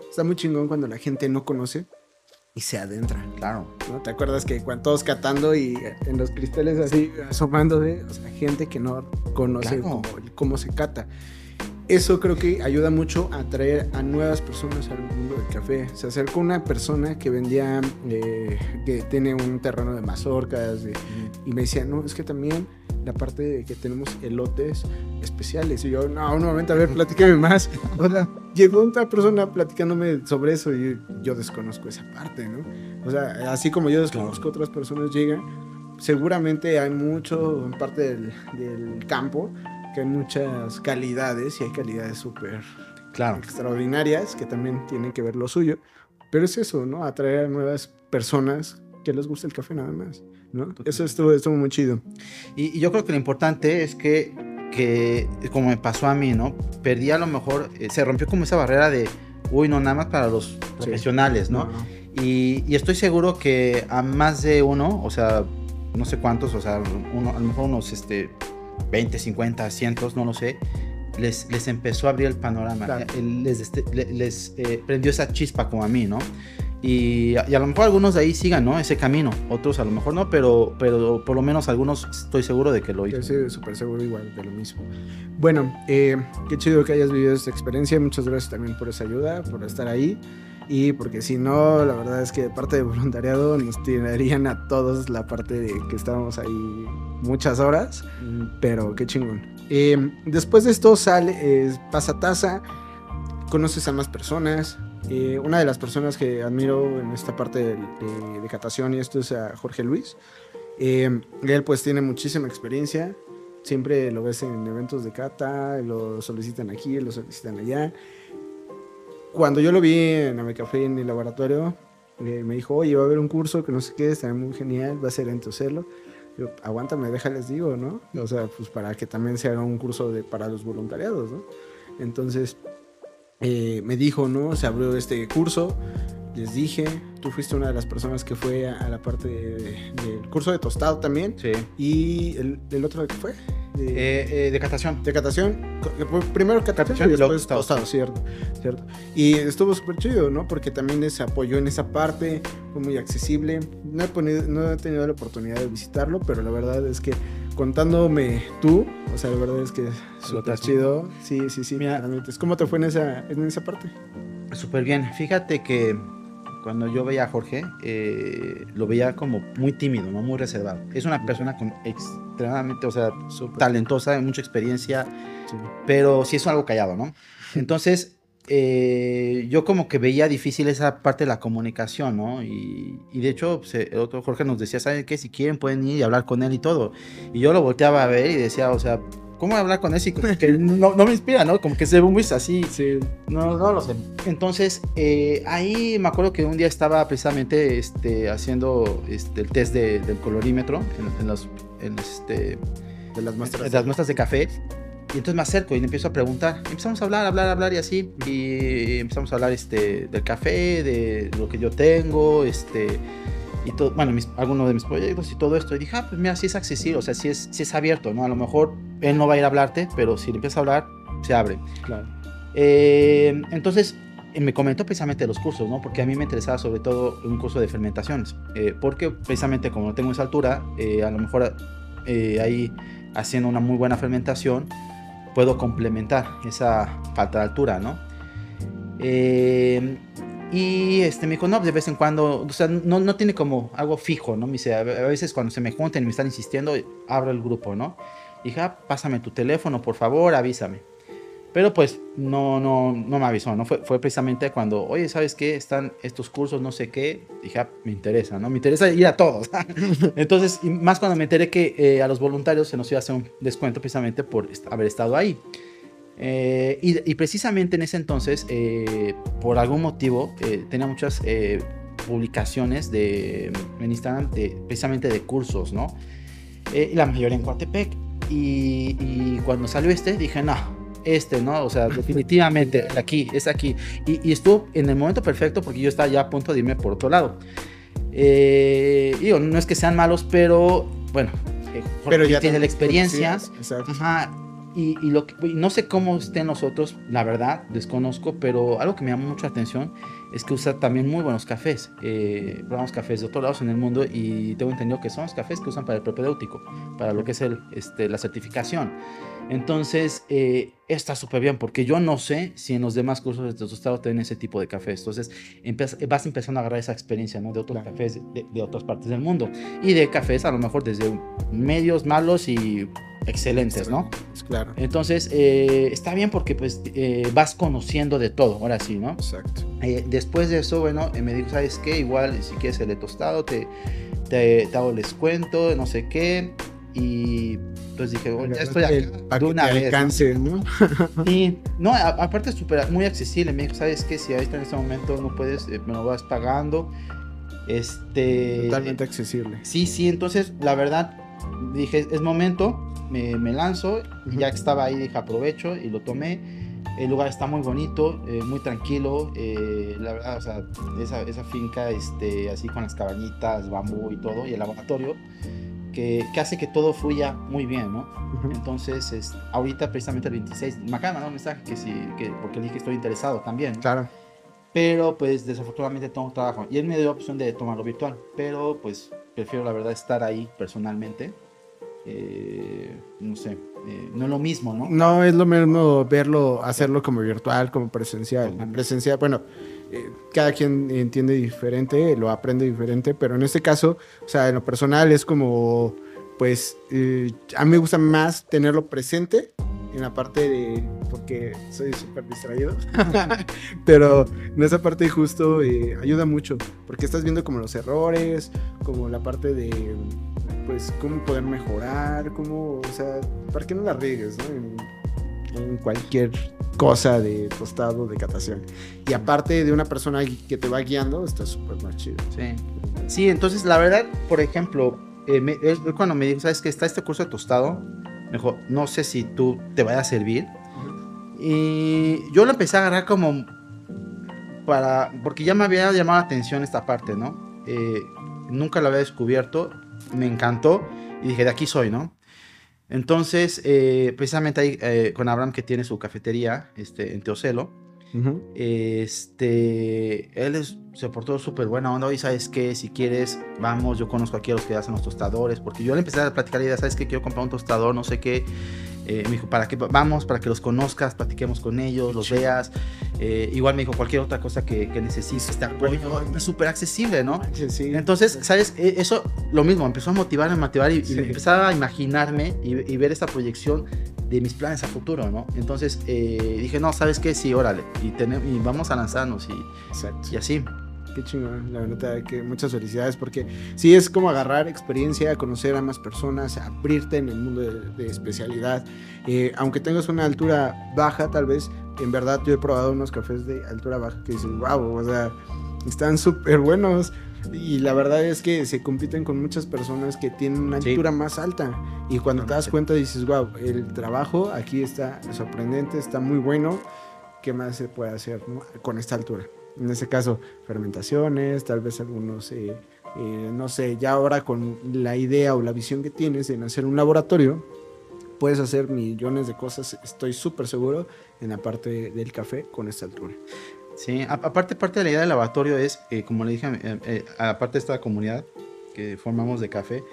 Speaker 1: Está muy chingón cuando la gente no conoce y se adentra.
Speaker 2: Claro.
Speaker 1: ¿no? ¿Te acuerdas que cuando todos catando y en los cristales así asomándose, o sea, gente que no conoce cómo, se cata. Eso creo que ayuda mucho a atraer a nuevas personas al mundo del café. Se acercó una persona que vendía, eh, que tiene un terreno de mazorcas y me decía, no, es que también la parte de que tenemos elotes especiales. Y yo, no, un momento, a ver, platícame más. O sea, llegó otra persona platicándome sobre eso y yo desconozco esa parte, ¿no? O sea, así como yo desconozco otras personas llegan, seguramente hay mucho en parte del, del campo que hay muchas calidades y hay calidades súper
Speaker 2: claro.
Speaker 1: extraordinarias que también tienen que ver lo suyo. Pero es eso, ¿no? Atraer a nuevas personas que les gusta el café nada más. Eso estuvo, estuvo muy chido.
Speaker 2: Y, yo creo que lo importante es que, que, como me pasó a mí, ¿no? Perdí a lo mejor, eh, se rompió como esa barrera de, uy, no, nada más para los profesionales, ¿no? Y, y, estoy seguro que a más de uno, o sea, no sé cuántos, o sea, uno, a lo mejor unos este, 20, 50, cientos, no lo sé, les, les empezó a abrir el panorama, eh, les, este, les, eh, prendió esa chispa como a mí, ¿no? Y, a lo mejor algunos de ahí sigan, ¿no? Ese camino. Otros a lo mejor no, pero, pero por lo menos algunos estoy seguro de que lo hizo.
Speaker 1: Sí, súper seguro igual de lo mismo. Bueno, eh, qué chido que hayas vivido esta experiencia. Muchas gracias también por esa ayuda, por estar ahí. Y porque si no, la verdad es que de parte de voluntariado nos tirarían a todos la parte de que estábamos ahí muchas horas. Pero qué chingón. Eh, después de esto sale, pasa taza, conoces a más personas, eh, una de las personas que admiro en esta parte de, catación y esto es a Jorge Luis. Eh, él pues tiene muchísima experiencia, siempre lo ves en eventos de cata, lo solicitan aquí, lo solicitan allá. Cuando yo lo vi en Amecafé en el laboratorio, eh, me dijo, oye, va a haber un curso que no sé qué, está muy genial, va a ser en hacerlo. Yo, aguántame, déjales digo, ¿no? O sea, pues para que también se haga un curso de, para los voluntariados, ¿no? Entonces, eh, me dijo, ¿no? Se abrió este curso. Les dije, tú fuiste una de las personas que fue a, la parte del curso de tostado también.
Speaker 2: Sí.
Speaker 1: ¿Y el, el otro de qué fue? De,
Speaker 2: Eh, eh, de catación.
Speaker 1: de catación. Que fue Primero catación y después
Speaker 2: tostado.
Speaker 1: cierto, cierto. Y estuvo súper chido, ¿no? Porque también les apoyó en esa parte, fue muy accesible. No he, ponido- no he tenido la oportunidad de visitarlo, pero la verdad es que contándome tú, o sea, la verdad es que súper chido. Sí, sí, sí.
Speaker 2: Mira.
Speaker 1: realmente. ¿Cómo te fue en esa, en esa parte?
Speaker 2: Súper bien. Fíjate que cuando yo veía a Jorge, eh, lo veía como muy tímido, ¿no? Muy reservado. Es una persona con extremadamente, o sea,
Speaker 1: Súper.
Speaker 2: talentosa, mucha experiencia,
Speaker 1: Sí.
Speaker 2: pero sí es algo callado, ¿no? Entonces, eh, yo como que veía difícil esa parte de la comunicación, ¿no? Y, y de hecho, pues, el otro Jorge nos decía, ¿saben qué? Si quieren pueden ir y hablar con él y todo. Y yo lo volteaba a ver y decía, o sea, ¿cómo hablar con como que no, no me inspira, ¿no? Como que se ve muy así,
Speaker 1: Sí.
Speaker 2: no, no lo sé. Entonces, eh, ahí me acuerdo que un día estaba precisamente este, haciendo este, el test de- del colorímetro en, en los, en, este,
Speaker 1: De las muestras.
Speaker 2: en las muestras de café. Y entonces me acerco y le empiezo a preguntar. Empezamos a hablar, hablar, hablar y así. Y empezamos a hablar este, del café, de lo que yo tengo, este, y todo, bueno, mis, algunos de mis proyectos y todo esto. Y dije, ah, pues mira, sí es accesible, o sea, sí es, sí es abierto, ¿no? A lo mejor él no va a ir a hablarte, pero si le empieza a hablar, se abre.
Speaker 1: Claro.
Speaker 2: Eh, entonces, eh, me comentó precisamente los cursos, ¿no? Porque a mí me interesaba sobre todo un curso de fermentaciones. eh, porque precisamente como no tengo esa altura, eh, a lo mejor eh, ahí haciendo una muy buena fermentación, puedo complementar esa falta de altura, ¿no? Eh, y este, me dijo, no, de vez en cuando, o sea, no, no tiene como algo fijo, ¿no? Me dice, a veces cuando se me junten y me están insistiendo, abro el grupo, ¿no? Dije, ah, pásame tu teléfono, por favor, avísame. Pero pues no, no, no me avisó, ¿no? Fue, fue precisamente cuando, oye, ¿sabes qué? Están estos cursos, no sé qué. Dije, ah, me interesa, ¿no? Me interesa ir a todos. Entonces, y más cuando me enteré que eh, a los voluntarios se nos iba a hacer un descuento precisamente por haber estado ahí. Eh, y, y precisamente en ese entonces, eh, por algún motivo, eh, tenía muchas eh, publicaciones de, en Instagram de, precisamente de cursos, ¿no? Eh, la mayoría en Coatepec. Y, y cuando salió este, dije, no, este, ¿no? O sea, definitivamente, aquí, es aquí. Y, y estuvo en el momento perfecto porque yo estaba ya a punto de irme por otro lado. Eh, digo, no es que sean malos, pero bueno, eh,
Speaker 1: Pero ya
Speaker 2: tiene la experiencia.
Speaker 1: Exacto.
Speaker 2: Ajá. Y, y lo que, no sé cómo estén los otros, la verdad, desconozco, pero algo que me llama mucha atención es que usa también muy buenos cafés. Eh, probamos cafés de otros lados en el mundo y tengo entendido que son los cafés que usan para el propedéutico, para lo que es el, este, la certificación. Entonces, eh, está súper bien, porque yo no sé si en los demás cursos de tostado tienen ese tipo de cafés. Entonces, vas empezando a agarrar esa experiencia ¿no? de otros
Speaker 1: Claro.
Speaker 2: cafés de, de otras partes del mundo. Y de cafés, a lo mejor desde medios, malos y excelentes, ¿no?
Speaker 1: Es claro.
Speaker 2: Entonces, eh, está bien porque pues eh, vas conociendo de todo, ahora sí, ¿no?
Speaker 1: Exacto.
Speaker 2: Eh, después de eso, bueno, me dijo, ¿sabes qué? Igual, si quieres el de tostado, te, te, te hago el descuento, no sé qué. Y pues dije, "Oh, ya estoy acá de
Speaker 1: paquete
Speaker 2: una vez. ¿no?".
Speaker 1: alcance, ¿no?
Speaker 2: Y no, a- aparte es súper, muy accesible. Me dijo, ¿sabes qué? Si ahorita en este momento no puedes, eh, me lo vas pagando. Este...
Speaker 1: Totalmente accesible.
Speaker 2: Sí, sí, entonces la verdad dije, es momento, me, me lanzo, y
Speaker 1: Ujú.
Speaker 2: ya que estaba ahí dije, aprovecho y lo tomé. El lugar está muy bonito, eh, muy tranquilo, eh, la verdad, o sea, esa, esa finca, este, así con las cabañitas, bambú y todo, y el laboratorio, que, que hace que todo fluya muy bien, ¿no? Entonces, es, ahorita precisamente el 26, me acaba de mandar un mensaje que sí, que, porque le dije que estoy interesado también, ¿no?
Speaker 1: Claro.
Speaker 2: pero pues desafortunadamente tengo trabajo y él me dio la opción de tomarlo virtual pero pues prefiero la verdad estar ahí personalmente Eh, no sé eh, no es lo mismo no
Speaker 1: No es lo mismo verlo, hacerlo como virtual, como presencial.
Speaker 2: Totalmente.
Speaker 1: Presencial, bueno, eh, cada quien entiende diferente, lo aprende diferente, pero en este caso, o sea, en lo personal es como, pues, eh, a mí me gusta más tenerlo presente en la parte de, porque soy súper distraído, pero en esa parte justo eh, ayuda mucho, porque estás viendo como los errores, como la parte de, pues, cómo poder mejorar, cómo, o sea, para que no la riegues, ¿no? En, en cualquier cosa de tostado, de catación. Y aparte de una persona que te va guiando, está súper más chido.
Speaker 2: sí. Sí entonces la verdad por ejemplo eh, me- él cuando me dijo sabes que está este curso de tostado me dijo no sé si tú te vaya a servir y yo lo empecé a agarrar como para porque ya me había llamado la atención esta parte no Eh, nunca lo había descubierto me encantó y dije de aquí soy no Entonces, eh, precisamente ahí eh, con Abraham que tiene su cafetería este, en Teocelo, este, él es, se portó súper buena onda. Y sabes qué, si quieres, vamos, yo conozco aquí a los que hacen los tostadores, porque yo le empecé a platicar la idea, sabes que quiero comprar un tostador, no sé qué. Eh, me dijo, para que vamos, para que los conozcas, platiquemos con ellos, los veas. Eh, igual me dijo cualquier otra cosa que, que necesites, este apoyo, es súper accesible, ¿no? Entonces, ¿sabes? E, eso, lo mismo, empezó a motivarme, a motivar y, empezaba a imaginarme y, ver esta proyección de mis planes a futuro, ¿no? Entonces eh, dije, no, ¿sabes qué? Sí, órale, y, y vamos a lanzarnos y, y así.
Speaker 1: Qué chingón, la verdad que muchas felicidades porque sí es como agarrar experiencia, conocer a más personas, abrirte en el mundo de, especialidad. Eh, aunque tengas una altura baja, tal vez, en verdad yo he probado unos cafés de altura baja que dicen, wow, o sea, están súper buenos. Y la verdad es que se compiten con muchas personas que tienen una altura más alta. Y cuando te das cuenta dices, wow, el trabajo aquí está sorprendente, está muy bueno. ¿Qué más se puede hacer con esta altura? en ese caso fermentaciones, tal vez algunos, eh, eh, no sé, ya ahora con la idea o la visión que tienes en hacer un laboratorio, puedes hacer millones de cosas, estoy súper seguro, en la parte del café con esta altura.
Speaker 2: Sí, aparte parte de la idea del laboratorio es, eh, como le dije, aparte de esta comunidad que formamos de café,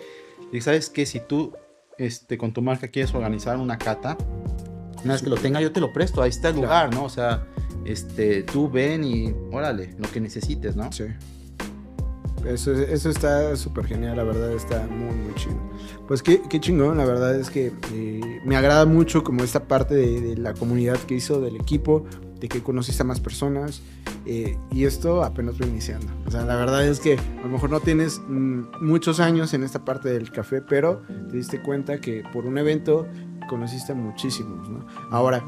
Speaker 2: y sabes que si tú este, con tu marca quieres organizar una cata, una vez que lo tenga yo te lo presto, ahí está el lugar, ¿no? O sea, este, tú ven y órale, lo que necesites, ¿no?
Speaker 1: Sí. Eso, eso está súper genial, la verdad está muy, muy chido. Pues qué, qué chingón, la verdad es que eh, me agrada mucho como esta parte de, la comunidad que hizo, del equipo, de que conociste a más personas eh, y esto apenas va iniciando. O sea, la verdad es que a lo mejor no tienes mm, muchos años en esta parte del café, pero te diste cuenta que por un evento conociste a muchísimos, ¿no? Ahora,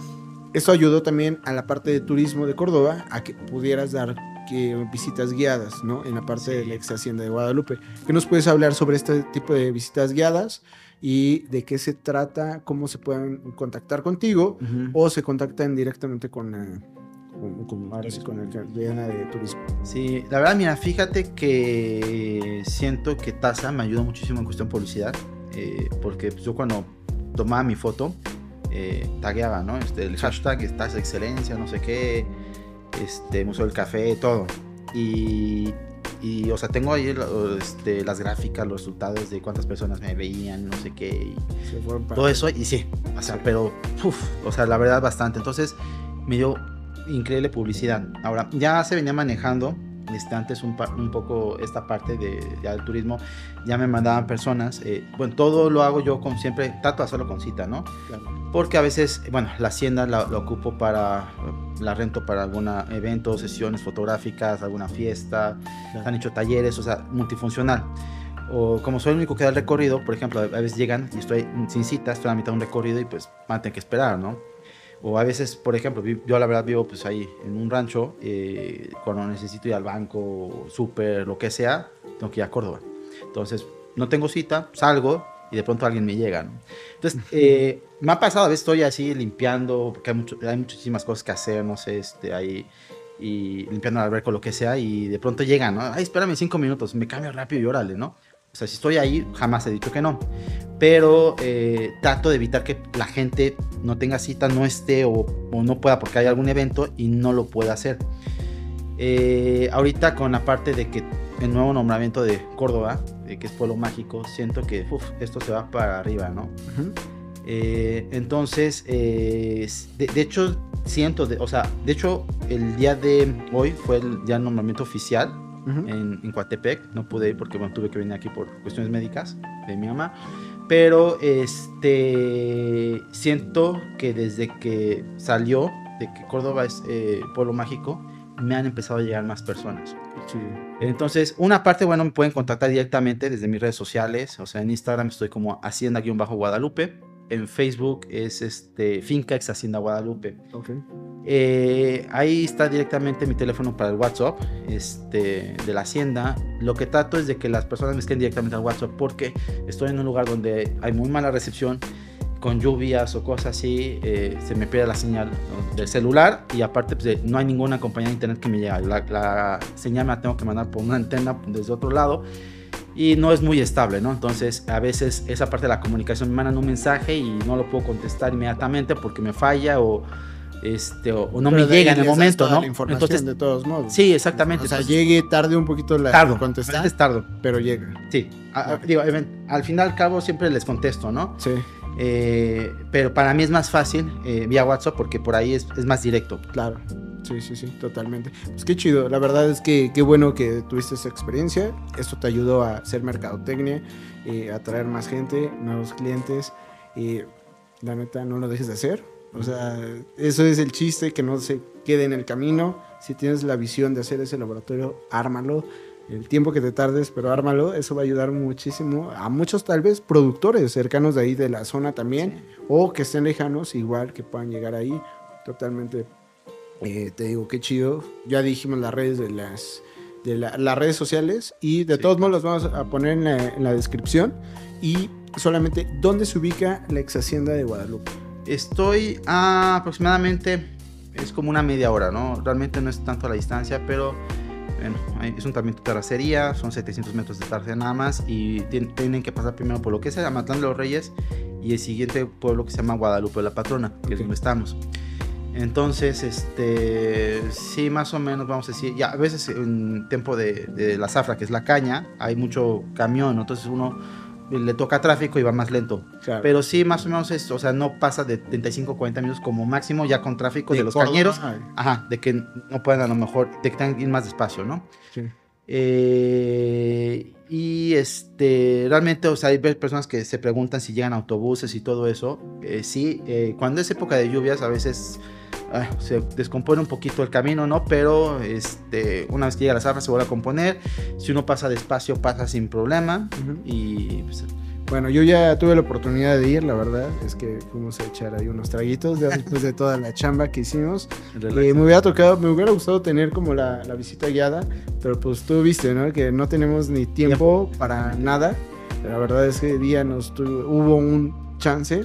Speaker 1: esto ayudó también a la parte de turismo de Córdoba a que pudieras dar que, visitas guiadas, ¿no? En la parte de la ex hacienda de Guadalupe. ¿Qué nos puedes hablar sobre este tipo de visitas guiadas y de qué se trata, cómo se pueden contactar contigo o se contactan directamente con, eh, con, con, el de turismo?
Speaker 2: Sí, la verdad, mira, fíjate que siento que Taza me ayuda muchísimo en cuestión publicidad, eh, porque yo cuando tomaba mi foto, eh, tagueaba, ¿no? Este, el hashtag estás excelencia, no sé qué, este, Museo del Café, todo. Y, y o sea, tengo ahí este, las gráficas, los resultados de cuántas personas me veían, no sé qué, y todo eso, y sí, o sea, pero, uff, o sea, la verdad bastante. Entonces, me dio increíble publicidad. Ahora, ya se venía manejando este, antes un, un, poco esta parte de, del turismo, ya me mandaban personas. Eh, bueno, todo lo hago yo con siempre, trato de hacerlo con cita, ¿no? Porque a veces, bueno, la hacienda la, ocupo para, la rento para algún evento, sesiones fotográficas, alguna fiesta, han hecho talleres, o sea, multifuncional. O como soy el único que da el recorrido, por ejemplo, a veces llegan y estoy sin cita, estoy a mitad de un recorrido y pues van a tener que esperar, ¿no? O a veces, por ejemplo, yo la verdad vivo pues ahí en un rancho, eh, cuando necesito ir al banco, súper, lo que sea, tengo que ir a Córdoba. Entonces, no tengo cita, salgo y de pronto alguien me llega, ¿no? Entonces, eh, me ha pasado, a veces estoy así limpiando, porque hay, mucho, hay muchísimas cosas que hacer, no sé, este, ahí, y limpiando el alberco, lo que sea, y de pronto llegan, ¿no? Ay, espérame cinco minutos, me cambio rápido y órale, ¿no? O sea, si estoy ahí, jamás he dicho que no. Pero eh, trato de evitar que la gente no tenga cita, no esté o, no pueda porque hay algún evento y no lo pueda hacer. Eh, ahorita con la parte de que el nuevo nombramiento de Córdoba, que es Pueblo Mágico, siento que esto se va para arriba, ¿no? Eh, entonces, de, hecho, siento, o sea, de hecho, el día de hoy fue el ya nombramiento oficial en, en, Coatepec. No pude ir porque bueno, tuve que venir aquí por cuestiones médicas de mi mamá. Pero este siento que desde que salió de que Córdoba es eh, pueblo mágico, me han empezado a llegar más personas. Entonces, una parte, bueno, me pueden contactar directamente desde mis redes sociales. O sea, en Instagram estoy como Hacienda-Guadalupe en Facebook es este, Finca Ex Hacienda Guadalupe. Eh, ahí está directamente mi teléfono para el WhatsApp este, de la Hacienda. Lo que trato es de que las personas me estén directamente al WhatsApp porque estoy en un lugar donde hay muy mala recepción con lluvias o cosas así, eh, se me pierde la señal del celular y aparte pues, no hay ninguna compañía de internet que me llegue. La, la, señal me la tengo que mandar por una antena desde otro lado y no es muy estable, ¿no? Entonces, a veces esa parte de la comunicación me mandan un mensaje y no lo puedo contestar inmediatamente porque me falla o este o, no me llega en el momento, ¿no?
Speaker 1: Entonces, de todos modos.
Speaker 2: Sí, exactamente.
Speaker 1: O sea, llegue tarde un poquito la
Speaker 2: tardo,
Speaker 1: contestar.
Speaker 2: Es tardo,
Speaker 1: pero llega.
Speaker 2: Sí. digo, al final al cabo siempre les contesto, ¿no?
Speaker 1: Sí.
Speaker 2: Eh, pero para mí es más fácil eh, vía WhatsApp porque por ahí es, es, más directo.
Speaker 1: Claro. Sí, sí, sí, totalmente. Pues qué chido. La verdad es que qué bueno que tuviste esa experiencia. Esto te ayudó a hacer mercadotecnia, eh, a atraer más gente, nuevos clientes. Y la neta, no lo dejes de hacer. O sea, eso es el chiste, que no se quede en el camino. Si tienes la visión de hacer ese laboratorio, ármalo. El tiempo que te tardes, pero ármalo. Eso va a ayudar muchísimo a muchos, tal vez, productores cercanos de ahí de la zona también, o que estén lejanos, igual que puedan llegar ahí. Totalmente, eh, te digo, qué chido. Ya dijimos las redes de las, de las redes sociales y de todos modos las vamos a poner en la, en la descripción. Y solamente, ¿dónde se ubica la ex hacienda de Guadalupe?
Speaker 2: Estoy a aproximadamente, es como una media hora, ¿no? Realmente no es tanto la distancia, pero bueno, es un de terracería, son 700 metros de terracería nada más y tienen que pasar primero por lo que es Amatlán de los Reyes y el siguiente pueblo que se llama Guadalupe la Patrona, que es donde estamos. Entonces, este, sí, más o menos vamos a decir, ya a veces en tiempo de, de la zafra, que es la caña, hay mucho camión, entonces uno le toca tráfico y va más lento. Pero sí, más o menos esto, o sea, no pasa de 35 40 minutos como máximo ya con tráfico de, los cañeros. Ajá, de que no puedan a lo mejor, de que tengan que ir más despacio, ¿no? Sí. Eh, y este, realmente, o sea, hay personas que se preguntan si llegan autobuses y todo eso. Eh, sí, eh, cuando es época de lluvias, a veces Ah, se descompone un poquito el camino, ¿no? Pero este, una vez que llega la zafra se vuelve a componer. Si uno pasa despacio, pasa sin problema. Y pues,
Speaker 1: bueno, yo ya tuve la oportunidad de ir, la verdad, es que fuimos a echar ahí unos traguitos después de toda la chamba que hicimos. Eh, me hubiera tocado, me hubiera gustado tener como la, visita guiada, pero pues tú viste, ¿no? Que no tenemos ni tiempo para nada. La verdad es que día nos hubo un chance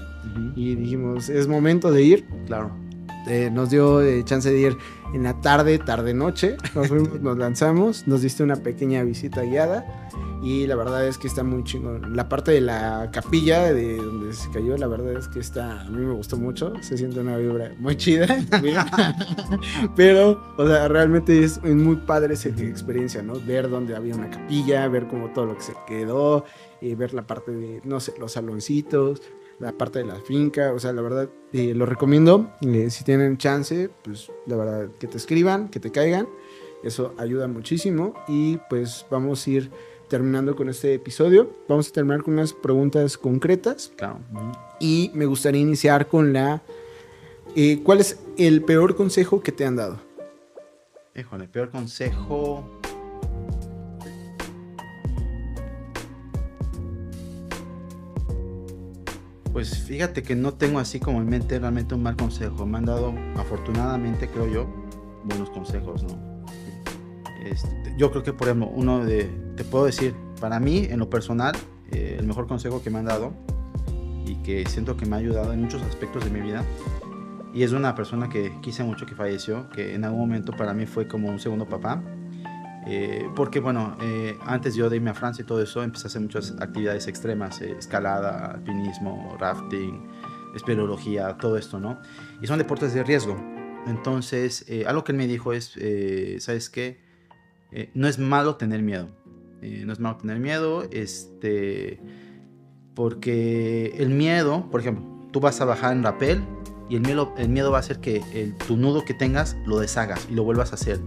Speaker 1: y dijimos, es momento de ir.
Speaker 2: Claro
Speaker 1: eh, nos dio eh, chance de ir en la tarde, tarde, noche. Nos nos lanzamos, nos diste una pequeña visita guiada y la verdad es que está muy chingón. La parte de la capilla de donde se cayó, la verdad es que está, a mí me gustó mucho, se siente una vibra muy chida. Pero, o sea, realmente es muy padre esa experiencia, ¿no? Ver dónde había una capilla, ver como todo lo que se quedó, y ver la parte de, no sé, los saloncitos, la parte de la finca, o sea, la verdad, eh, lo recomiendo, eh, si tienen chance, pues la verdad, que te escriban, que te caigan, eso ayuda muchísimo y pues vamos a ir terminando con este episodio, vamos a terminar con unas preguntas concretas
Speaker 2: claro.
Speaker 1: y me gustaría iniciar con la, eh, ¿cuál es el peor consejo que te han dado?
Speaker 2: Híjole, el peor consejo... Pues fíjate que no tengo así como en mente realmente un mal consejo. Me han dado, afortunadamente, creo yo, buenos consejos, ¿no? Este, yo creo que, por ejemplo, uno de, te puedo decir, para mí, en lo personal, eh, el mejor consejo que me han dado y que siento que me ha ayudado en muchos aspectos de mi vida, y es una persona que quise mucho que falleció, que en algún momento para mí fue como un segundo papá, eh, porque bueno, eh, antes yo de irme a Francia y todo eso, empecé a hacer muchas actividades extremas, eh, escalada, alpinismo, rafting, espeleología, todo esto, ¿no? Y son deportes de riesgo. Entonces, algo que él me dijo es, ¿sabes qué? no es malo tener miedo. no es malo tener miedo, este, porque el miedo, por ejemplo, tú vas a bajar en rappel y el miedo, el miedo va a hacer que el, tu nudo que tengas lo deshagas y lo vuelvas a hacer.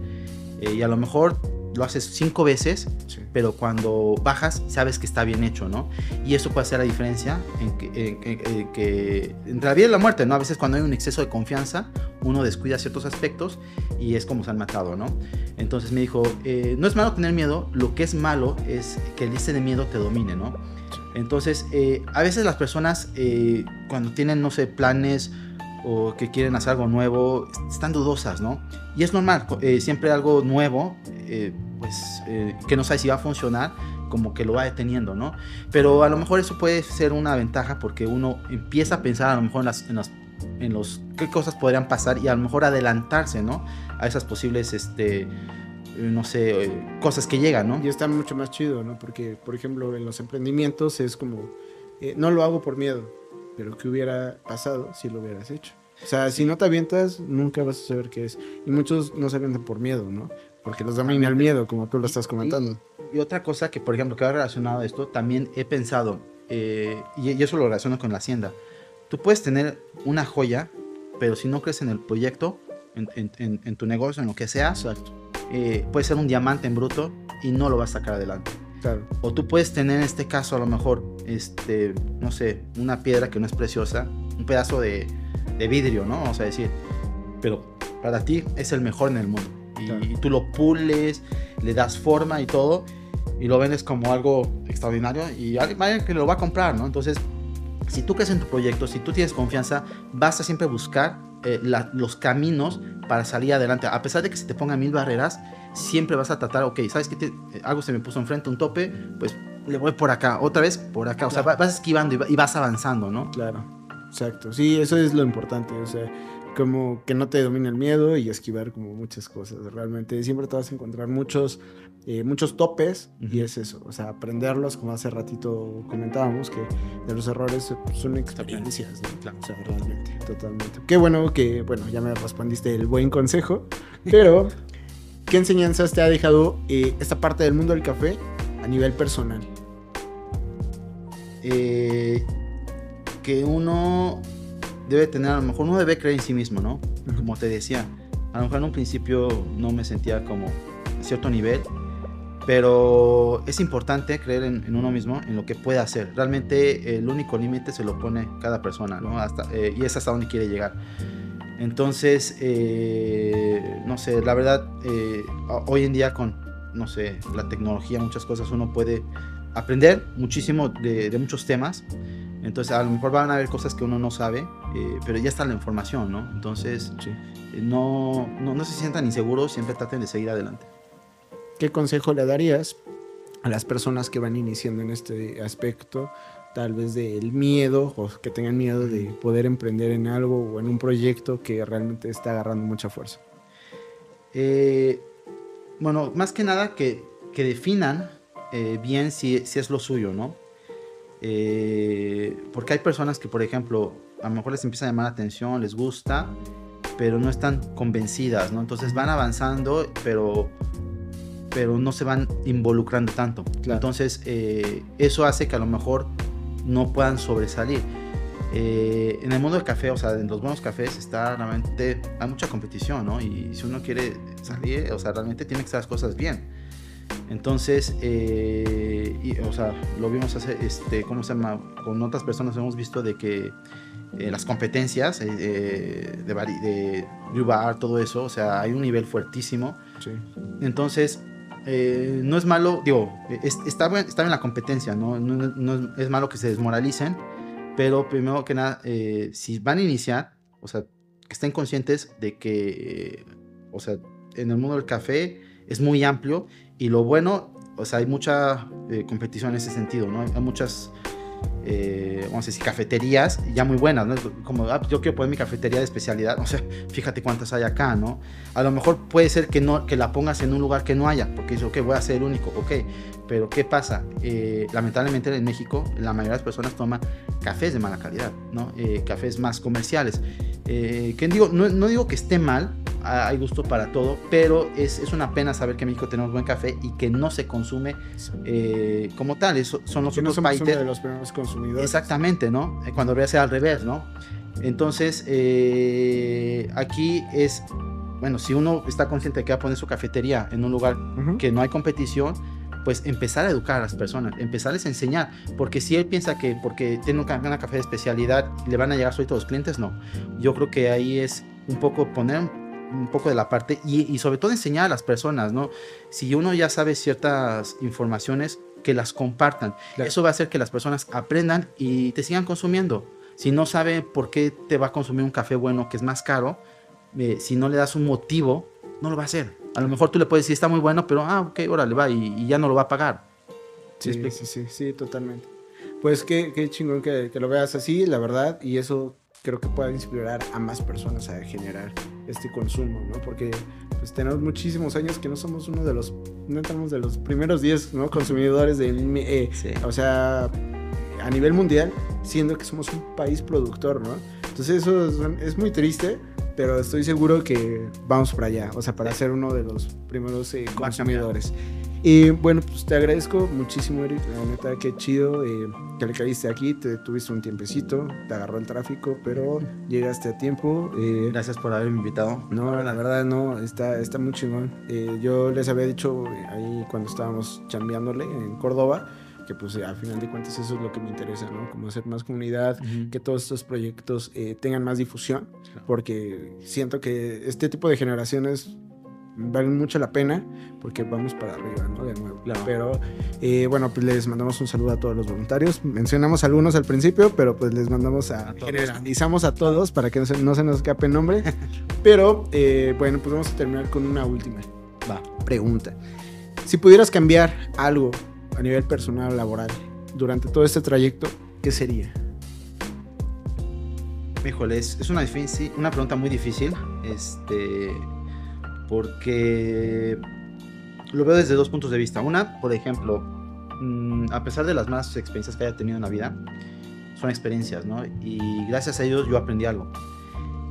Speaker 2: y a lo mejor lo haces cinco veces, pero cuando bajas sabes que está bien hecho, ¿no? Y eso puede hacer la diferencia en que, entre la vida y la muerte, ¿no? A veces cuando hay un exceso de confianza, uno descuida ciertos aspectos y es como se han matado, ¿no? Entonces me dijo, eh, no es malo tener miedo, lo que es malo es que el índice de miedo te domine, ¿no? Entonces, eh, a veces las personas eh, cuando tienen, no sé, planes o que quieren hacer algo nuevo, están dudosas, ¿no? Y es normal, eh, siempre algo nuevo, eh, pues eh, que no sabe si va a funcionar, como que lo va deteniendo, ¿no? Pero a lo mejor eso puede ser una ventaja porque uno empieza a pensar a lo mejor en las, en los qué cosas podrían pasar y a lo mejor adelantarse, ¿no? A esas posibles este no sé, cosas que llegan, ¿no?
Speaker 1: Y está mucho más chido, ¿no? Porque, por ejemplo, en los emprendimientos es como, no lo hago por miedo, pero ¿qué hubiera pasado si lo hubieras hecho? O sea, si no te avientas, nunca vas a saber qué es. Y muchos no se avientan por miedo, ¿no? Porque los domina el miedo, como tú lo estás comentando.
Speaker 2: Y, otra cosa que, por ejemplo, que va relacionado a esto, también he pensado, y, y eso lo relaciono con la hacienda. Tú puedes tener una joya, pero si no crees en el proyecto, en, tu negocio, en lo que sea, eh, puede ser un diamante en bruto y no lo vas a sacar adelante. O tú puedes tener en este caso a lo mejor, este, no sé, una piedra que no es preciosa, un pedazo de, vidrio, ¿no? Vamos a decir, pero para ti es el mejor en el mundo. Y, tú lo pules, le das forma y todo, y lo vendes como algo extraordinario y alguien que lo va a comprar, ¿no? Entonces, si tú crees en tu proyecto, si tú tienes confianza, vas a siempre buscar eh, los caminos para salir adelante. A pesar de que se te pongan mil barreras, siempre vas a tratar, ok, ¿sabes qué? Eh, algo se me puso enfrente, un tope, pues le voy por acá, otra vez por acá. O sea, vas esquivando y vas avanzando, ¿no?
Speaker 1: Claro, exacto. Sí, eso es lo importante. O sea, como que no te domine el miedo y esquivar como muchas cosas. Realmente siempre te vas a encontrar muchos, eh, muchos topes y es eso. O sea, aprenderlos, como hace ratito comentábamos, que de los errores son experiencias. Claro. O sea, realmente, totalmente. Qué bueno que, bueno, ya me respondiste el buen consejo, pero ¿qué enseñanzas te ha dejado eh, esta parte del mundo del café a nivel personal?
Speaker 2: Eh, que uno debe tener, a lo mejor uno debe creer en sí mismo, ¿no? Como te decía, a lo mejor en un principio no me sentía como a cierto nivel, pero es importante creer en, uno mismo, en lo que puede hacer. Realmente el único límite se lo pone cada persona, ¿no? Hasta, eh, y es hasta donde quiere llegar. Entonces, eh, no sé, la verdad, eh, hoy en día con, no sé, la tecnología, muchas cosas, uno puede aprender muchísimo de, de muchos temas entonces, a lo mejor van a haber cosas que uno no sabe, eh, pero ya está la información, ¿no? Entonces, eh, no, no, no, se sientan inseguros, siempre traten de seguir adelante.
Speaker 1: ¿Qué consejo le darías a las personas que van iniciando en este aspecto? Tal vez del miedo o que tengan miedo de poder emprender en algo o en un proyecto que realmente está agarrando mucha fuerza.
Speaker 2: Eh, bueno, más que nada que, que definan bien si, si es lo suyo, ¿no? Eh, porque hay personas que, por ejemplo, a lo mejor les empieza a llamar la atención, les gusta, pero no están convencidas, ¿no? Entonces van avanzando, pero, pero no se van involucrando tanto. Entonces, eh, eso hace que a lo mejor no puedan sobresalir. Eh, en el mundo del café, o sea, en los buenos cafés está realmente, hay mucha competición, ¿no? Y si uno quiere salir, o sea, realmente tiene que hacer las cosas bien. Entonces, eh, o sea, lo vimos hace, este, ¿cómo se llama? Con otras personas hemos visto de que eh, las competencias eh, de, de, de todo eso, o sea, hay un nivel fuertísimo. Sí. Entonces, no es malo, digo, está, está en la competencia, ¿no? No, es malo que se desmoralicen, pero primero que nada, si van a iniciar, o sea, que estén conscientes de que, o sea, en el mundo del café es muy amplio y lo bueno, o sea, hay mucha eh, competición en ese sentido, ¿no? Hay muchas, eh, vamos a decir, cafeterías ya muy buenas, ¿no? Como, ah, yo quiero poner mi cafetería de especialidad, o sea, fíjate cuántas hay acá, ¿no? A lo mejor puede ser que, no, que la pongas en un lugar que no haya, porque dices, ok, voy a ser el único, ok, pero ¿qué pasa? Eh, lamentablemente en México la mayoría de las personas toman cafés de mala calidad, ¿no? cafés más comerciales. que digo, no, no digo que esté mal, hay gusto para todo, pero es, es, una pena saber que en México tenemos buen café y que no se consume eh, como tal. Eso, son los otros países.
Speaker 1: de los primeros consumidores.
Speaker 2: Exactamente, ¿no? Eh, cuando debería ser al revés, ¿no? Entonces, eh, aquí es, bueno, si uno está consciente de que va a poner su cafetería en un lugar que no hay competición, pues empezar a educar a las personas, empezarles a enseñar, porque si él piensa que porque tiene una café de especialidad le van a llegar a los clientes, no. Yo creo que ahí es un poco poner un poco de la parte y, sobre todo enseñar a las personas, ¿no? Si uno ya sabe ciertas informaciones, que las compartan. Eso va a hacer que las personas aprendan y te sigan consumiendo. Si no sabe por qué te va a consumir un café bueno que es más caro, eh, si no le das un motivo, no lo va a hacer. A lo mejor tú le puedes decir, está muy bueno, pero, ah, ok, órale, va, y, ya no lo va a pagar.
Speaker 1: Sí, sí, sí, sí, totalmente. Pues qué, qué chingón que, que, lo veas así, la verdad, y eso creo que puede inspirar a más personas a generar este consumo, ¿no? Porque pues tenemos muchísimos años que no somos uno de los, no estamos de los primeros 10, ¿no? Consumidores de, eh, o sea, a nivel mundial, siendo que somos un país productor, ¿no? Entonces eso es, muy triste, pero estoy seguro que vamos para allá, o sea, para ser uno de los primeros eh, consumidores. Y bueno, pues te agradezco muchísimo, Eric. La neta, qué chido eh, que le caíste aquí. Te tuviste un tiempecito, te agarró el tráfico, pero llegaste a tiempo.
Speaker 2: Eh, Gracias por haberme invitado.
Speaker 1: No, la verdad, no, está, está muy chingón. Eh, yo les había dicho ahí cuando estábamos chambeándole en Córdoba que pues al final de cuentas eso es lo que me interesa, ¿no? Como hacer más comunidad, que todos estos proyectos tengan más difusión, porque siento que este tipo de generaciones valen mucho la pena porque vamos para arriba, ¿no? De nuevo. Pero eh, bueno, pues les mandamos un saludo a todos los voluntarios. Mencionamos algunos al principio, pero pues les mandamos a, generalizamos a todos para que no se, no se nos escape el nombre. pero eh, bueno, pues vamos a terminar con una última pregunta. Si pudieras cambiar algo a nivel personal o laboral durante todo este trayecto, ¿qué sería?
Speaker 2: Híjole, es, es una, una pregunta muy difícil. Este porque lo veo desde dos puntos de vista. Una, por ejemplo, mm, a pesar de las malas experiencias que haya tenido en la vida, son experiencias, ¿no? Y gracias a ellos yo aprendí algo.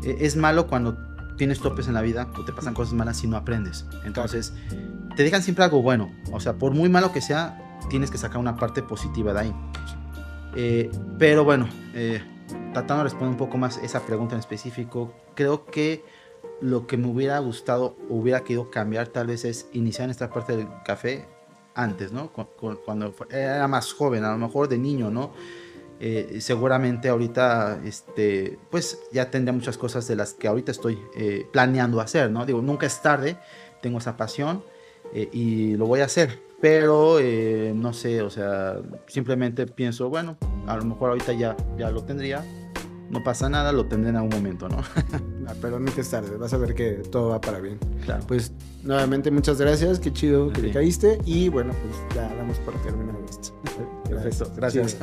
Speaker 2: E, es malo cuando tienes topes en la vida o te pasan cosas malas y no aprendes. Entonces, te dejan siempre algo bueno. O sea, por muy malo que sea, tienes que sacar una parte positiva de ahí. Eh, pero bueno, eh, tratando de responder un poco más esa pregunta en específico, creo que lo que me hubiera gustado, hubiera querido cambiar tal vez es iniciar en esta parte del café antes, ¿no? Cuando era más joven, a lo mejor de niño, ¿no? Eh, seguramente ahorita, este, pues ya tendría muchas cosas de las que ahorita estoy eh, planeando hacer, ¿no? Digo, nunca es tarde, tengo esa pasión eh, y lo voy a hacer, pero no sé, o sea, simplemente pienso, bueno, a lo mejor ahorita ya, ya lo tendría, no pasa nada, lo tendré en algún momento, ¿no?
Speaker 1: Ah, pero no es tarde, vas a ver que todo va para bien. Claro. Pues nuevamente muchas gracias, qué chido que le caíste y bueno, pues ya damos por terminar esto.
Speaker 2: Perfecto, gracias.